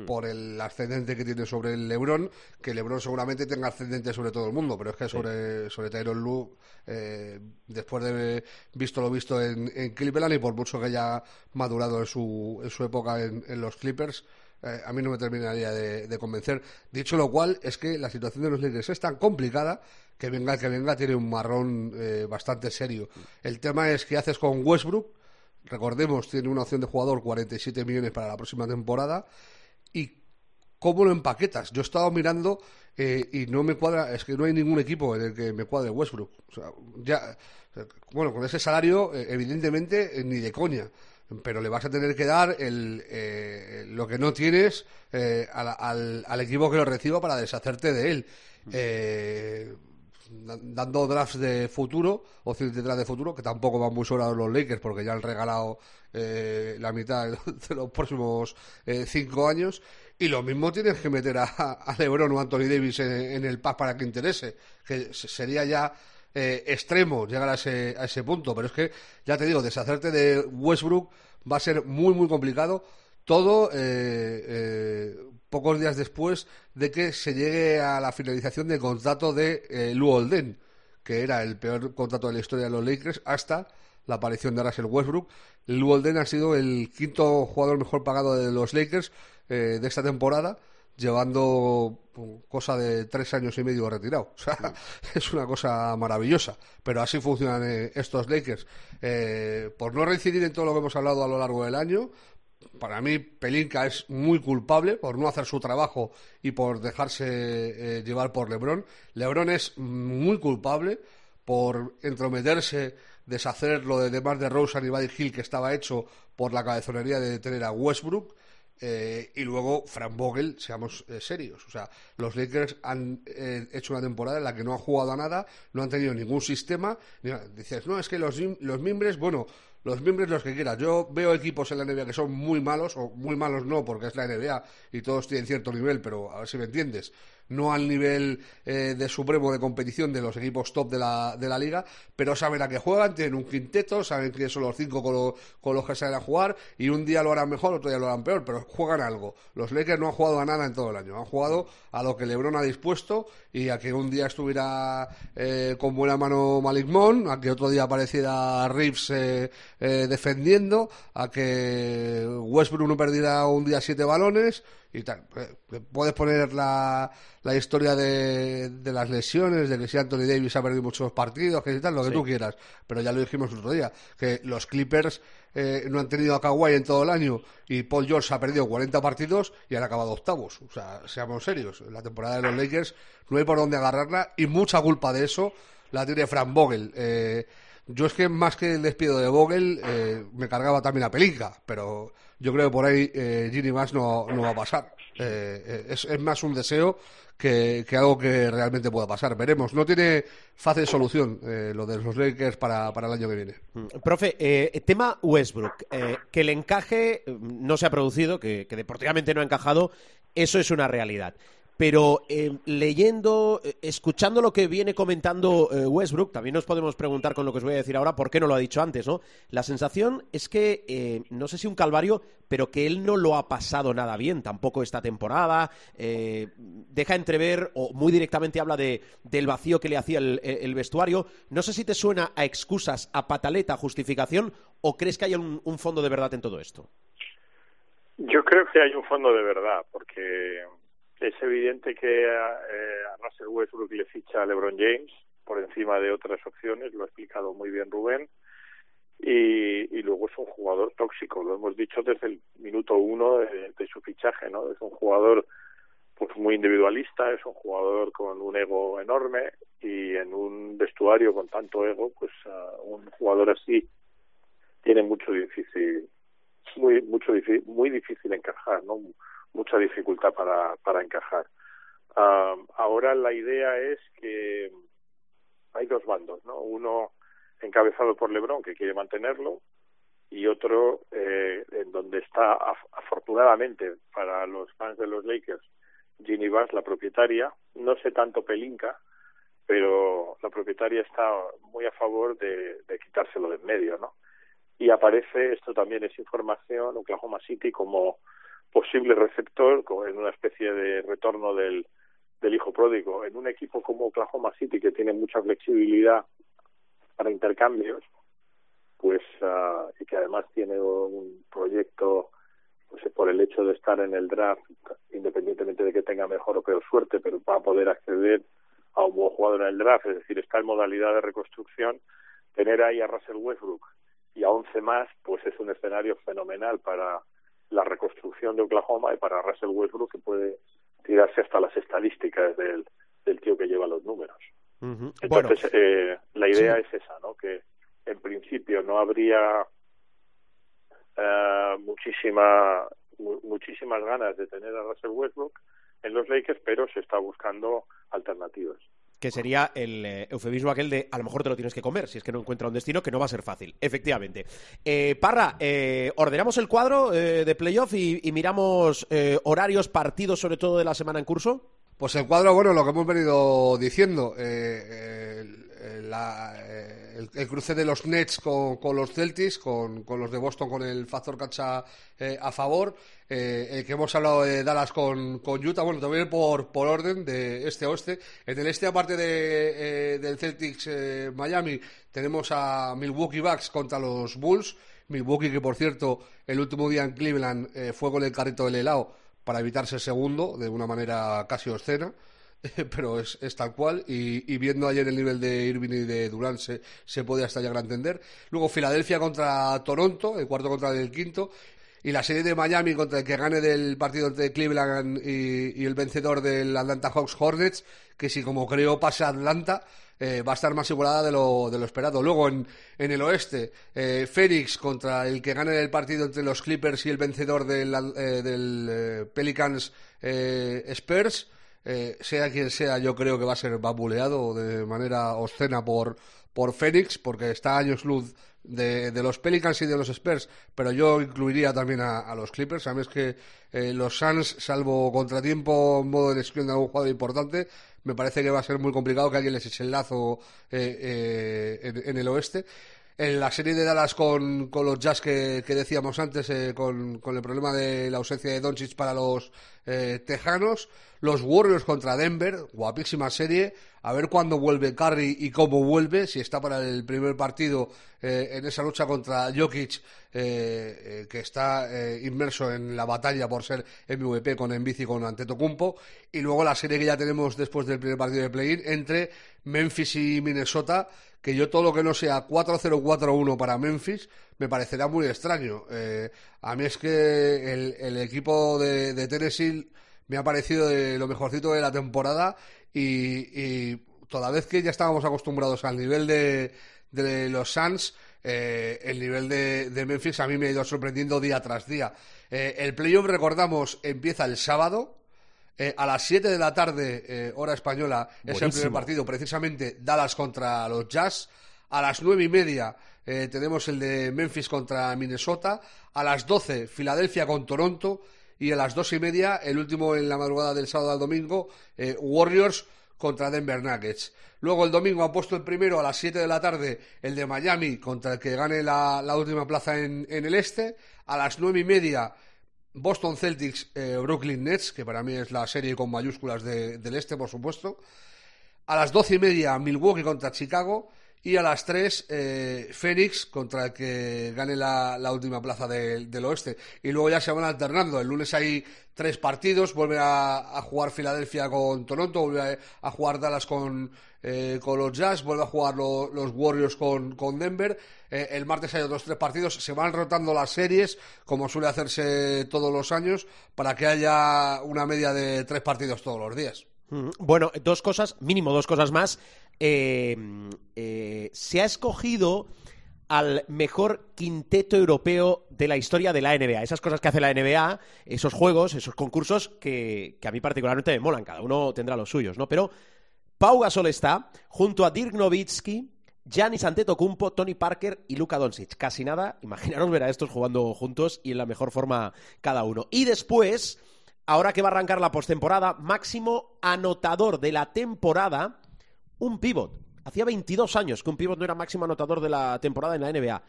por el ascendente que tiene sobre el LeBron, que LeBron seguramente tenga ascendente sobre todo el mundo, pero es que sobre, sobre Tyron Lue, eh, después de visto lo visto en, en Cleveland y por mucho que haya madurado en su, en su época en, en los Clippers, eh, a mí no me terminaría de, de convencer. Dicho lo cual, es que la situación de los Lakers es tan complicada que venga el que venga tiene un marrón eh, bastante serio. El tema es qué haces con Westbrook. Recordemos, tiene una opción de jugador 47 millones para la próxima temporada. ¿Y cómo lo empaquetas? Yo he estado mirando eh, y no me cuadra, es que no hay ningún equipo en el que me cuadre Westbrook. O sea, ya, bueno, con ese salario, eh, evidentemente, eh, ni de coña. Pero le vas a tener que dar el, eh, lo que no tienes eh, al, al- al equipo que lo reciba para deshacerte de él. Da- dando drafts de futuro, opciones de draft de futuro, que tampoco van muy sobrados los Lakers porque ya han regalado eh, la mitad de los próximos eh, cinco años. Y lo mismo tienes que meter a, a LeBron o Anthony Davis en, el pack para que interese, que se- sería ya eh, extremo llegar a ese, a ese punto. Pero es que, ya te digo, deshacerte de Westbrook va a ser muy, muy complicado. Todo eh, eh, pocos días después de que se llegue a la finalización del contrato de eh, Lou Olden, que era el peor contrato de la historia de los Lakers hasta la aparición de Russell Westbrook. Lou Olden ha sido el quinto jugador mejor pagado de los Lakers eh, de esta temporada, llevando pues, cosa de tres años y medio retirado. O sea, es una cosa maravillosa. Pero así funcionan eh, estos Lakers. Eh, por no reincidir en todo lo que hemos hablado a lo largo del año, para mí Pelinka es muy culpable por no hacer su trabajo y por dejarse eh, llevar por LeBron. LeBron es muy culpable por entrometerse, deshacer lo de DeMar DeRozan y Buddy Hill que estaba hecho por la cabezonería de tener a Westbrook. Eh, y luego Frank Vogel, seamos eh, serios. O sea, los Lakers han eh, hecho una temporada en la que no han jugado a nada, no han tenido ningún sistema. Dices, no, es que los, los miembros, bueno, los miembros los que quieras. Yo veo equipos en la NBA que son muy malos, o muy malos no, porque es la NBA y todos tienen cierto nivel, pero a ver si me entiendes. No al nivel eh, de supremo de competición de los equipos top de la, de la liga, pero saben a qué juegan, tienen un quinteto, saben que son los cinco con, con los que salen a jugar y un día lo harán mejor, otro día lo harán peor, pero juegan algo. Los Lakers no han jugado a nada en todo el año, han jugado a lo que LeBron ha dispuesto y a que un día estuviera eh, con buena mano Malik a que otro día apareciera Reeves eh, eh, defendiendo, a que Westbrook no perdiera un día siete balones y tal. Eh, puedes poner la, la historia de, de, las lesiones, de que si Anthony Davis ha perdido muchos partidos, que tal, lo que tú quieras. Pero ya lo dijimos el otro día, que los Clippers eh, no han tenido a Kawhi en todo el año y Paul George ha perdido 40 partidos y han acabado octavos. O sea, seamos serios. La temporada de los Lakers no hay por dónde agarrarla y mucha culpa de eso la tiene Frank Vogel. Eh, yo es que más que el despido de Vogel eh, me cargaba también a Pelinka, pero yo creo que por ahí eh, Ginny más no, no, va a pasar. Eh, es, es, más un deseo que, que, algo que realmente pueda pasar. Veremos. No tiene fácil solución eh, lo de los Lakers para, para, el año que viene. Mm. Profe, eh, tema Westbrook. Eh, que el encaje no se ha producido, que, que deportivamente no ha encajado, eso es una realidad pero eh, leyendo, eh, escuchando lo que viene comentando eh, Westbrook, también nos podemos preguntar con lo que os voy a decir ahora por qué no lo ha dicho antes, ¿no? La sensación es que, eh, no sé si un calvario, pero que él no lo ha pasado nada bien, tampoco esta temporada, eh, deja entrever o muy directamente habla de, del vacío que le hacía el, vestuario. No sé si te suena a excusas, a pataleta, a justificación, o crees que hay un fondo de verdad en todo esto. Yo creo que hay un fondo de verdad, porque es evidente que a, eh, Russell Westbrook le ficha a LeBron James por encima de otras opciones, lo ha explicado muy bien Rubén, y, luego es un jugador tóxico, lo hemos dicho desde el minuto uno de, de su fichaje, ¿no? Es un jugador pues muy individualista, es un jugador con un ego enorme y en un vestuario con tanto ego, pues uh, un jugador así tiene mucho difícil, muy mucho difícil, muy difícil encajar, ¿no? Mucha dificultad para, para encajar. Uh, ahora la idea es que hay dos bandos, ¿no? Uno encabezado por LeBron que quiere mantenerlo y otro eh, en donde está af afortunadamente para los fans de los Lakers Ginny Bass, la propietaria, no sé tanto Pelinka, pero la propietaria está muy a favor de, quitárselo de en medio, ¿no? Y aparece, esto también es información, Oklahoma City como posible receptor en una especie de retorno del, del hijo pródigo. En un equipo como Oklahoma City, que tiene mucha flexibilidad para intercambios, pues uh, y que además tiene un proyecto pues por el hecho de estar en el draft, independientemente de que tenga mejor o peor suerte, pero va a poder acceder a un buen jugador en el draft, es decir, está en modalidad de reconstrucción, tener ahí a Russell Westbrook y a 11 más, pues es un escenario fenomenal para la reconstrucción de Oklahoma y para Russell Westbrook que puede tirarse hasta las estadísticas del, del tío que lleva los números. Uh -huh. Entonces, bueno, eh, la idea sí. es esa, ¿no? Que en principio no habría uh, muchísima mu muchísimas ganas de tener a Russell Westbrook en los Lakers, pero se está buscando alternativas que sería el eh, eufemismo aquel de a lo mejor te lo tienes que comer si es que no encuentra un destino que no va a ser fácil, efectivamente. Eh, Parra, eh, ordenamos el cuadro eh, de playoff y, y miramos eh, horarios, partidos sobre todo de la semana en curso. Pues el cuadro, bueno, lo que hemos venido diciendo, la, el, el, cruce de los Nets con, los Celtics, con, los de Boston con el factor cancha eh, a favor, eh, el que hemos hablado de Dallas con, Utah, bueno, también por, orden de este a oeste. En el este, aparte de, eh, del Celtics eh, Miami, tenemos a Milwaukee Bucks contra los Bulls. Milwaukee, que por cierto, el último día en Cleveland eh, fue con el carrito del helado para evitarse segundo de una manera casi obscena. pero es, tal cual y, viendo ayer el nivel de Irving y de Durant se, se puede hasta llegar a entender. Luego Filadelfia contra Toronto, el cuarto contra el quinto, y la serie de Miami contra el que gane del partido entre Cleveland y, el vencedor del Atlanta Hawks Hornets, que si como creo pase a Atlanta, eh, va a estar más igualada de lo, de lo esperado. Luego en, en el oeste, eh, Phoenix contra el que gane el partido entre los Clippers y el vencedor del, eh, del eh, Pelicans eh, Spurs. Eh, sea quien sea, yo creo que va a ser vapuleado de manera obscena por, por Phoenix, porque está años luz de, de, los Pelicans y de los Spurs, pero yo incluiría también a, los Clippers. Sabes que eh, los Suns, salvo contratiempo modo de elección de algún jugador importante, me parece que va a ser muy complicado que alguien les eche el lazo eh, eh, en, en, el oeste. en la serie de Dallas con, con los Jazz que, que decíamos antes, eh, con, con, el problema de la ausencia de Doncic para los eh, Tejanos, los Warriors contra Denver, guapísima serie, a ver cuándo vuelve Curry y cómo vuelve, si está para el primer partido eh, en esa lucha contra Jokic, que está inmerso en la batalla por ser MVP con Embiid y con Antetokounmpo, y luego la serie que ya tenemos después del primer partido de play-in entre Memphis y Minnesota, que yo todo lo que no sea 4-0-4-1 para Memphis me parecerá muy extraño. Eh, a mí es que el, equipo de, Tennessee me ha parecido de lo mejorcito de la temporada y, toda vez que ya estábamos acostumbrados al nivel de, los Suns, eh, el nivel de, Memphis a mí me ha ido sorprendiendo día tras día. Eh, el playoff, recordamos, empieza el sábado, eh, a las 7 de la tarde, eh, hora española, es el primer partido, precisamente Dallas contra los Jazz. A las nueve y media eh, tenemos el de Memphis contra Minnesota. A las 12, Filadelfia con Toronto. Y a las dos y media, el último en la madrugada del sábado al domingo, Warriors contra Denver Nuggets. Luego el domingo ha puesto el primero a las 7 de la tarde el de Miami contra el que gane la, última plaza en, en, el este. A las nueve y media Boston Celtics, eh, Brooklyn Nets, que para mí es la serie con mayúsculas del este, por supuesto. A las doce y media, Milwaukee contra Chicago. Y a las tres, eh, Phoenix contra el que gane la, última plaza del oeste. Y luego ya se van alternando. El lunes hay tres partidos. Vuelve a, jugar Filadelfia con Toronto. Vuelve a jugar Dallas con, eh, con los Jazz, vuelve a jugar los Warriors con, con Denver. Eh, el martes hay otros tres partidos. Se van rotando las series, como suele hacerse todos los años, para que haya una media de tres partidos todos los días. Mm, bueno, dos cosas, mínimo dos cosas más. Eh, se ha escogido al mejor quinteto europeo de la historia de la NBA. Esas cosas que hace la NBA, esos juegos, esos concursos que, que a mí particularmente me molan. Cada uno tendrá los suyos, ¿no? Pero Pau Gasol está junto a Dirk Nowitzki, Giannis Antetokounmpo, Tony Parker y Luka Doncic. Casi nada, imaginaros ver a estos jugando juntos y en la mejor forma cada uno. Y después, ahora que va a arrancar la postemporada, máximo anotador de la temporada, un pivot. Hacía 22 años que un pivot no era máximo anotador de la temporada en la NBA.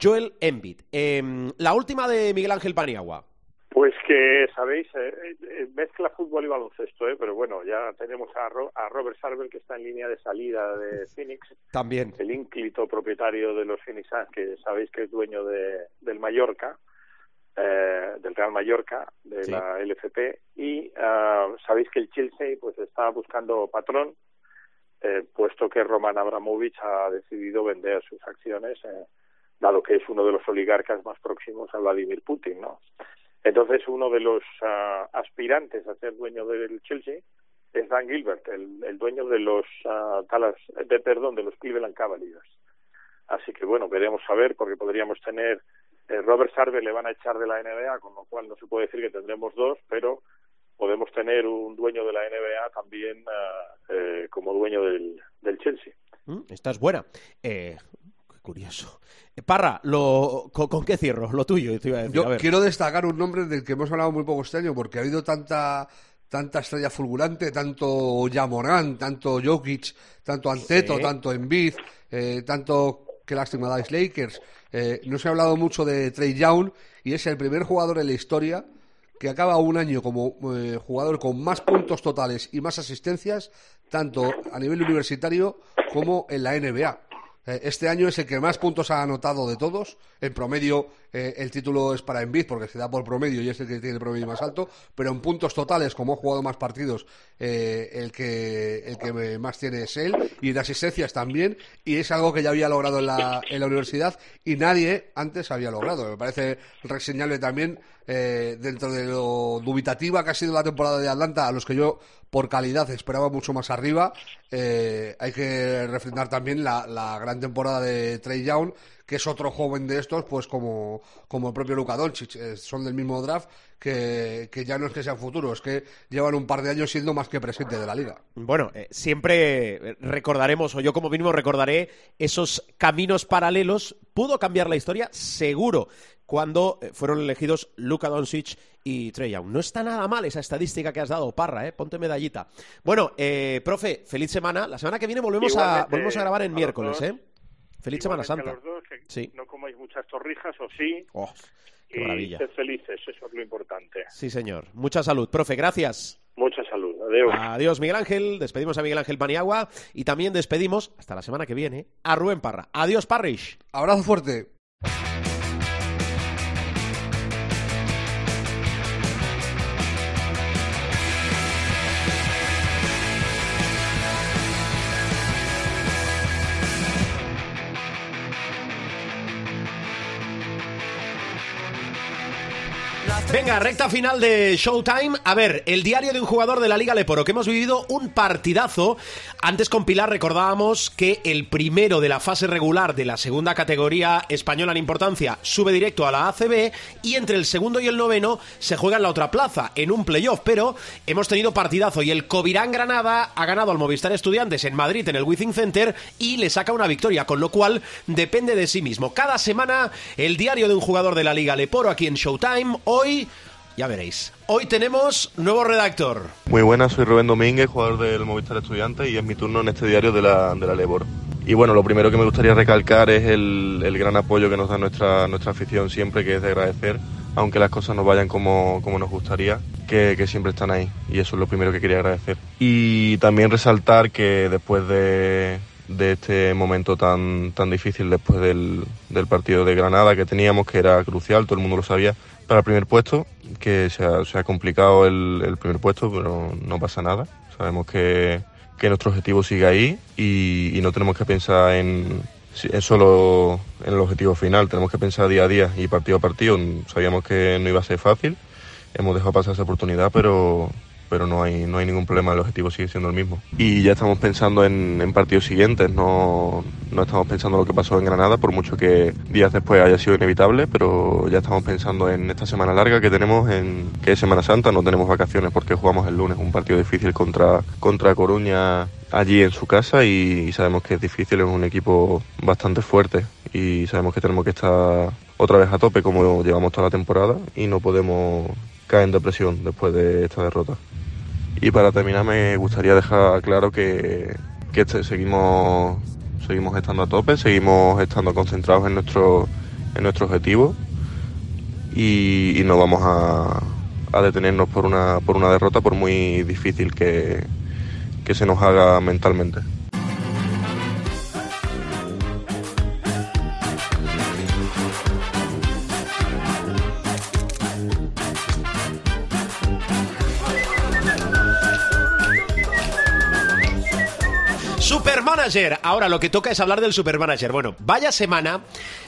Joel Embiid. Em, la última de Miguel Ángel Paniagua. Pues que, sabéis, eh, eh, mezcla fútbol y baloncesto, ¿eh? pero bueno, ya tenemos a, a Robert Sarver que está en línea de salida de Phoenix. También. El ínclito propietario de los Phoenix Suns, que sabéis que es dueño de, del Mallorca, eh, del Real Mallorca, de la LFP, y uh, sabéis que el Chelsea pues está buscando patrón, eh, puesto que Roman Abramovich ha decidido vender sus acciones, eh, dado que es uno de los oligarcas más próximos a Vladimir Putin, ¿no? Entonces, uno de los uh, aspirantes a ser dueño del Chelsea es Dan Gilbert, el, dueño de los uh, Dallas, de, perdón, de los Cleveland Cavaliers. Así que bueno, veremos a ver, porque podríamos tener eh, Robert Sarver le van a echar de la NBA, con lo cual no se puede decir que tendremos dos, pero podemos tener un dueño de la NBA también uh, eh, como dueño del, del Chelsea. Mm, esta es buena. Eh, curioso. Eh, Parra, lo, ¿con, qué cierro? Lo tuyo, Yo quiero destacar un nombre del que hemos hablado muy poco este año, porque ha habido tanta tanta estrella fulgurante, tanto Yamorán, tanto Jokic, tanto Anteto, tanto Embiid, eh, tanto que lástima Dice Lakers. Eh, no se ha hablado mucho de Trey Young y es el primer jugador en la historia que acaba un año como eh, jugador con más puntos totales y más asistencias, tanto a nivel universitario como en la NBA. Eh, este año es el que más puntos ha anotado de todos. En promedio, eh, el título es para Embiid porque se da por promedio y es el que tiene el promedio más alto. Pero en puntos totales, como ha jugado más partidos, eh, el que el que más tiene es él. Y en asistencias también. Y es algo que ya había logrado en la, en la universidad y nadie antes había logrado. Me parece reseñable también dentro de lo dubitativa que ha sido la temporada de Atlanta, a los que yo por calidad esperaba mucho más arriba. Eh, hay que refrendar también la, gran temporada de Trey Young, que es otro joven de estos, pues como, como el propio Luka Doncic, eh, son del mismo draft, que, que, ya no es que sean futuro, es que llevan un par de años siendo más que presente de la liga. Bueno, eh, siempre recordaremos, o yo como mínimo recordaré, esos caminos paralelos. ¿Pudo cambiar la historia? Seguro cuando fueron elegidos Luka Doncic y Trey Young. No está nada mal esa estadística que has dado, Parra, ¿eh? Ponte medallita. Bueno, eh, profe, feliz semana. La semana que viene volvemos, a, volvemos a grabar en miércoles, ¿eh? Feliz Semana Santa. a los dos, que Sí. no comáis muchas torrijas o sí. Oh, qué y maravilla. sed felices, eso es lo importante. Sí, señor. Mucha salud. Profe, gracias. Mucha salud. Adiós. Adiós, Miguel Ángel. Despedimos a Miguel Ángel Paniagua y también despedimos, hasta la semana que viene, a Rubén Parra. Adiós, Parrish. Abrazo fuerte. Venga, recta final de Showtime. A ver, el diario de un jugador de la Liga Leporo, que hemos vivido un partidazo. Antes con Pilar recordábamos que el primero de la fase regular de la segunda categoría española en importancia sube directo a la ACB y entre el segundo y el noveno se juega en la otra plaza, en un playoff. Pero hemos tenido partidazo y el Covirán Granada ha ganado al Movistar Estudiantes en Madrid en el Wizzing Center y le saca una victoria, con lo cual depende de sí mismo. Cada semana el diario de un jugador de la Liga Leporo aquí en Showtime. Hoy, ya veréis, hoy tenemos nuevo redactor. Muy buenas, soy Rubén Domínguez, jugador del Movistar Estudiantes y es mi turno en este diario de la, de la Lebor. Y bueno, lo primero que me gustaría recalcar es el, el gran apoyo que nos da nuestra, nuestra afición siempre, que es de agradecer, aunque las cosas no vayan como, como nos gustaría, que, que siempre están ahí. Y eso es lo primero que quería agradecer. Y también resaltar que después de, de este momento tan, tan difícil, después del, del partido de Granada que teníamos, que era crucial, todo el mundo lo sabía, para el primer puesto, que se ha, complicado el, primer puesto, pero no pasa nada. Sabemos que, que nuestro objetivo sigue ahí y, y no tenemos que pensar en, en solo en el objetivo final, tenemos que pensar día a día y partido a partido. Sabíamos que no iba a ser fácil, hemos dejado pasar esa oportunidad, pero, pero no hay, no hay ningún problema, el objetivo sigue siendo el mismo. Y ya estamos pensando en, partidos siguientes, no, no estamos pensando en lo que pasó en Granada, por mucho que días después haya sido inevitable, pero ya estamos pensando en esta semana larga que tenemos, en que es Semana Santa, no tenemos vacaciones porque jugamos el lunes un partido difícil contra, contra Coruña allí en su casa y sabemos que es difícil, es un equipo bastante fuerte y sabemos que tenemos que estar otra vez a tope como llevamos toda la temporada y no podemos caer en depresión después de esta derrota. Y para terminar me gustaría dejar claro que, que este- seguimos, seguimos estando a tope, seguimos estando concentrados en nuestro, en nuestro objetivo y, y no vamos a, a detenernos por una, por una derrota por muy difícil que, que se nos haga mentalmente. Supermanager. Ahora lo que toca es hablar del Supermanager. Bueno, vaya semana.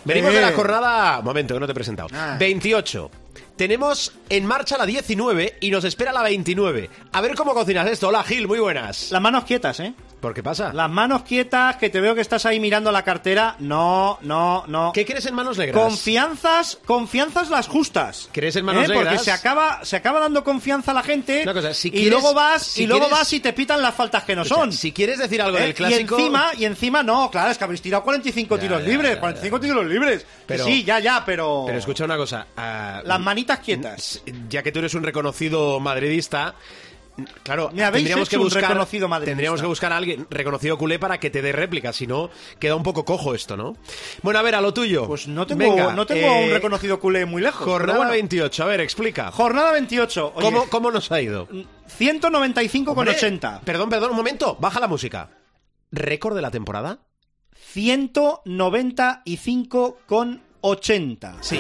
Venimos de la jornada. Momento, que no te he presentado. 28. Tenemos en marcha la 19 y nos espera la 29. A ver cómo cocinas esto. Hola Gil, muy buenas. Las manos quietas, ¿eh? ¿Por qué pasa? Las manos quietas, que te veo que estás ahí mirando la cartera. No, no, no. ¿Qué crees en manos negras? Confianzas, confianzas las justas. ¿Crees en manos ¿Eh? Porque negras? se acaba, se acaba dando confianza a la gente. Una cosa, si y quieres- luego vas, si y luego quieres- vas y te pitan las faltas que no Escucha, son. Si quieres decir algo ¿Eh? del clásico. Y encima, y encima no, claro, es que habéis tirado 45 Ya, tiros ya, libres, ya, 45 tiros libres. Pero- sí, ya, ya, pero. Pero escucha una cosa. ah, Las manitas quietas. ya que tú eres un reconocido madridista, claro, Me tendríamos que un buscar, reconocido madridista. tendríamos que buscar a alguien reconocido culé para que te dé réplica, si no queda un poco cojo esto, ¿no? Bueno, a ver, a lo tuyo. Pues no tengo, Venga, no tengo eh, un reconocido culé muy lejos. Jornada bueno. 28, a ver, explica. Jornada 28. Oye, ¿Cómo, ¿Cómo nos ha ido? 195 con Hombre, 80. Perdón, perdón, un momento, baja la música. ¿Récord de la temporada? 195 con 80. Sí,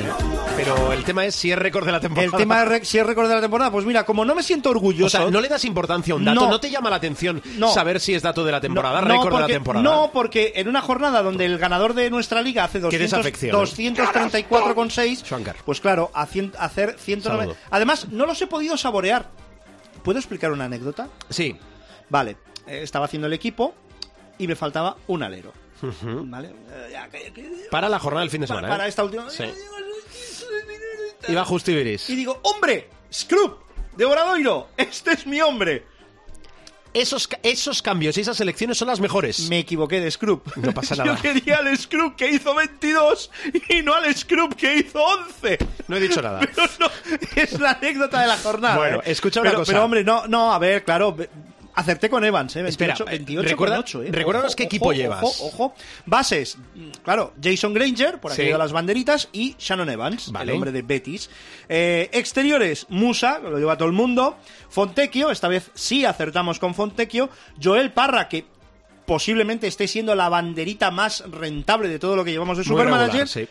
pero el tema es si es récord de la temporada. El tema re- si es récord de la temporada, pues mira, como no me siento O orgulloso. sea, no le das importancia a un dato, no, No. te llama la atención No. saber si es dato de la temporada, no, récord de la porque, temporada. No, porque en una jornada donde el ganador de nuestra liga hace Qué 200, desafección, ¿eh? 234,6, Schwankar. pues claro, a cien- hacer 190. Saludo. Además, no los he podido saborear. ¿Puedo explicar una anécdota? Sí. Vale, eh, estaba haciendo el equipo y me faltaba un alero. ¿Vale? Eh, Para la jornada del fin de semana. para ¿eh? esta última. Sí. Y veréis. Y digo, ¡hombre! ¡Scrub! ¡De Boradoiro! ¡Este es mi hombre! Esos, esos cambios y esas elecciones son las mejores. Me equivoqué de Scrub. No pasa nada. Yo quería al Scrub que hizo 22 y no al Scrub que hizo 11. No he dicho nada. Pero no, es la anécdota de la jornada. Bueno, ¿eh? escucha una Pero- cosa. Pero hombre, no, no, a ver, claro. Acerté con Evans, ¿eh? 28, Espera, 28 recuerda- con 8, ¿eh? recuérdanos qué equipo llevas. Ojo, ojo. Bases, claro, Jason Granger, por aquí Sí. de las banderitas, y Shannon Evans, Vale. el hombre de Betis. Eh, exteriores, Musa, que lo lleva todo el mundo. Fontecchio, esta vez sí acertamos con Fontecchio. Joel Parra, que posiblemente esté siendo la banderita más rentable de todo lo que llevamos de Supermanager. sí.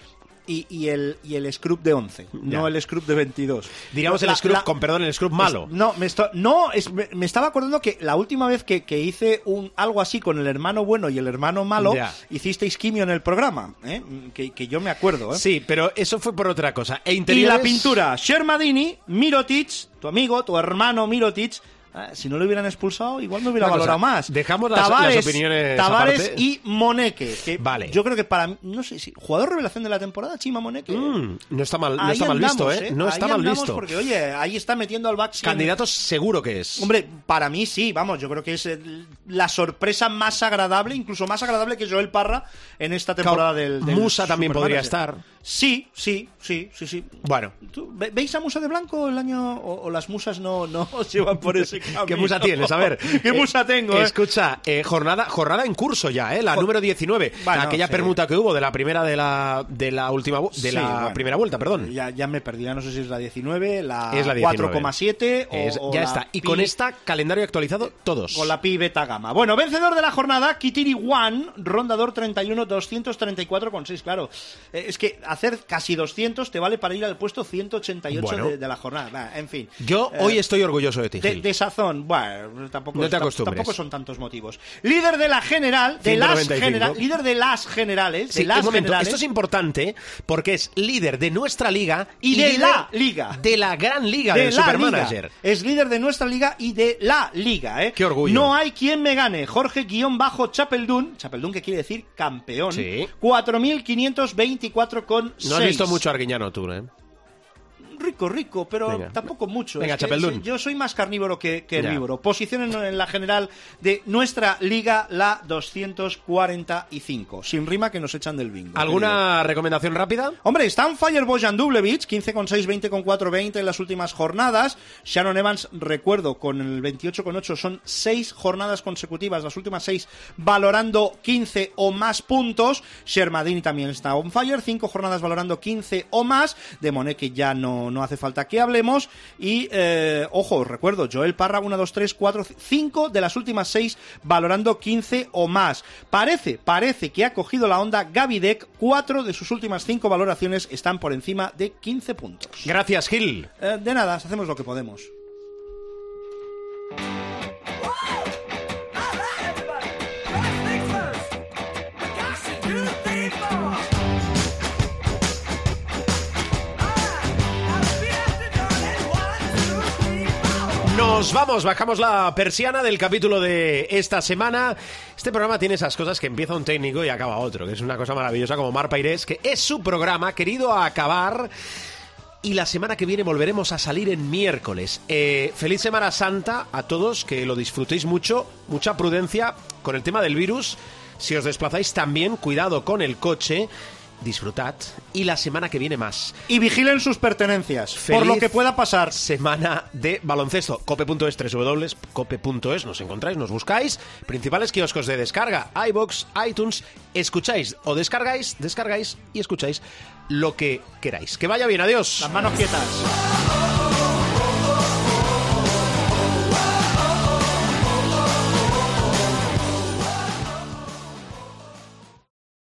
Y, y el, y el Scrub de 11, no el Scrub de 22. Diríamos La- el Scrub, la- con perdón, el Scrub malo. es- no, me, esto- no es- me, me estaba acordando que la última vez que, que hice un algo así con el hermano bueno y el hermano malo, Ya. hicisteis quimio en el programa, ¿eh? que, que yo me acuerdo. ¿eh? Sí, pero eso fue por otra cosa. E y interiores- la pintura, Shermadini, Mirotic, tu amigo, tu hermano Mirotic. Ah, si no lo hubieran expulsado, igual me hubiera Una cosa, valorado más. dejamos las- las opiniones Tavares y Moneke. Que Vale. Yo creo que para no sé si, jugador revelación de la temporada, Chima Moneke. Mm, no está mal, no está mal andamos, visto, ¿eh? No Ahí está mal visto. Porque, oye, ahí está metiendo al siempre. Candidatos seguro que es. Hombre, para mí sí, vamos, yo creo que es eh, la sorpresa más agradable, incluso más agradable que Joel Parra en esta temporada Claro, del, del Musa también podría estar. Sí, sí, sí, sí, sí. Bueno, ¿Tú ve- ¿Veis a Musa de Blanco el año o, o las musas no, no os llevan por ese camino? ¿Qué musa tienes? A ver. ¿Qué Eh, musa tengo? eh? Escucha, eh, jornada, jornada en curso ya, ¿eh? La número 19. Bueno, aquella sí. permuta que hubo de la primera de la, de la última de Sí, la bueno. primera vuelta, perdón. Ya, ya me perdí, ya no sé si es la 19, la, la 19. 4,7 o, ya la está. Y pi- con esta, calendario actualizado, todos. Con la pi beta gamma. Bueno, vencedor de la jornada, Kitiri One, rondador 31, 234,6. Claro, es que hacer casi 200 te vale para ir al puesto 188 Bueno. de, de la jornada. En fin. Yo Eh, hoy estoy orgulloso de ti, de, Gil. de sazón, bueno, tampoco, No te tampoco son tantos motivos. Líder de la general, de las 195. general, líder de las generales, Sí, de las generales. esto es importante porque es líder de nuestra liga Y de la liga. De la gran liga de del la Supermanager. liga. Es líder de nuestra liga y de la liga, ¿eh? Qué orgullo. No hay quien me gane. Jorge-Chapeldún, Chapeldún que quiere decir campeón. Sí. 4.524 con No has visto mucho Arguiñano tú, ¿eh? Rico, rico, pero Venga. tampoco mucho. Venga, Es que Chapeldún. sí, Yo soy más carnívoro que, herbívoro. Posición en, en la general de nuestra liga, la 245. Sin rima que nos echan del bingo. querido. ¿Alguna recomendación rápida? Hombre, están Fire Bojan Dublevich, 15,6, 20,4, 20 en las últimas jornadas. Shannon Evans, recuerdo, con el 28,8 son seis jornadas consecutivas, las últimas seis, valorando 15 o más puntos. Shermadini también está on fire, cinco jornadas valorando 15 o más. De Monet, que ya no, no hace falta que hablemos. Y, eh, ojo, os recuerdo, Joel Parra, 1, 2, 3, 4, 5 de las últimas seis valorando 15 o más. Parece, parece que ha cogido la onda Gavidec, cuatro de sus últimas cinco valoraciones están por encima de 15 puntos. Gracias, Gil. Eh, de nada, hacemos lo que podemos. Nos vamos, bajamos la persiana del capítulo de esta semana. Este programa tiene esas cosas que empieza un técnico y acaba otro, que es una cosa maravillosa como Mar Pairés, que es su programa, querido acabar. Y la semana que viene volveremos a salir en miércoles. Eh, feliz Semana Santa a todos, que lo disfrutéis mucho, mucha prudencia con el tema del virus. Si os desplazáis también, cuidado con el coche. Disfrutad. Y la semana que viene más. Y vigilen sus pertenencias, por lo que pueda pasar. Semana de baloncesto. Cope.es, www.cope.es, nos encontráis, nos buscáis. Principales kioscos de descarga, iBox, iTunes. Escucháis o descargáis, descargáis y escucháis lo que queráis. Que vaya bien, adiós. Las manos quietas.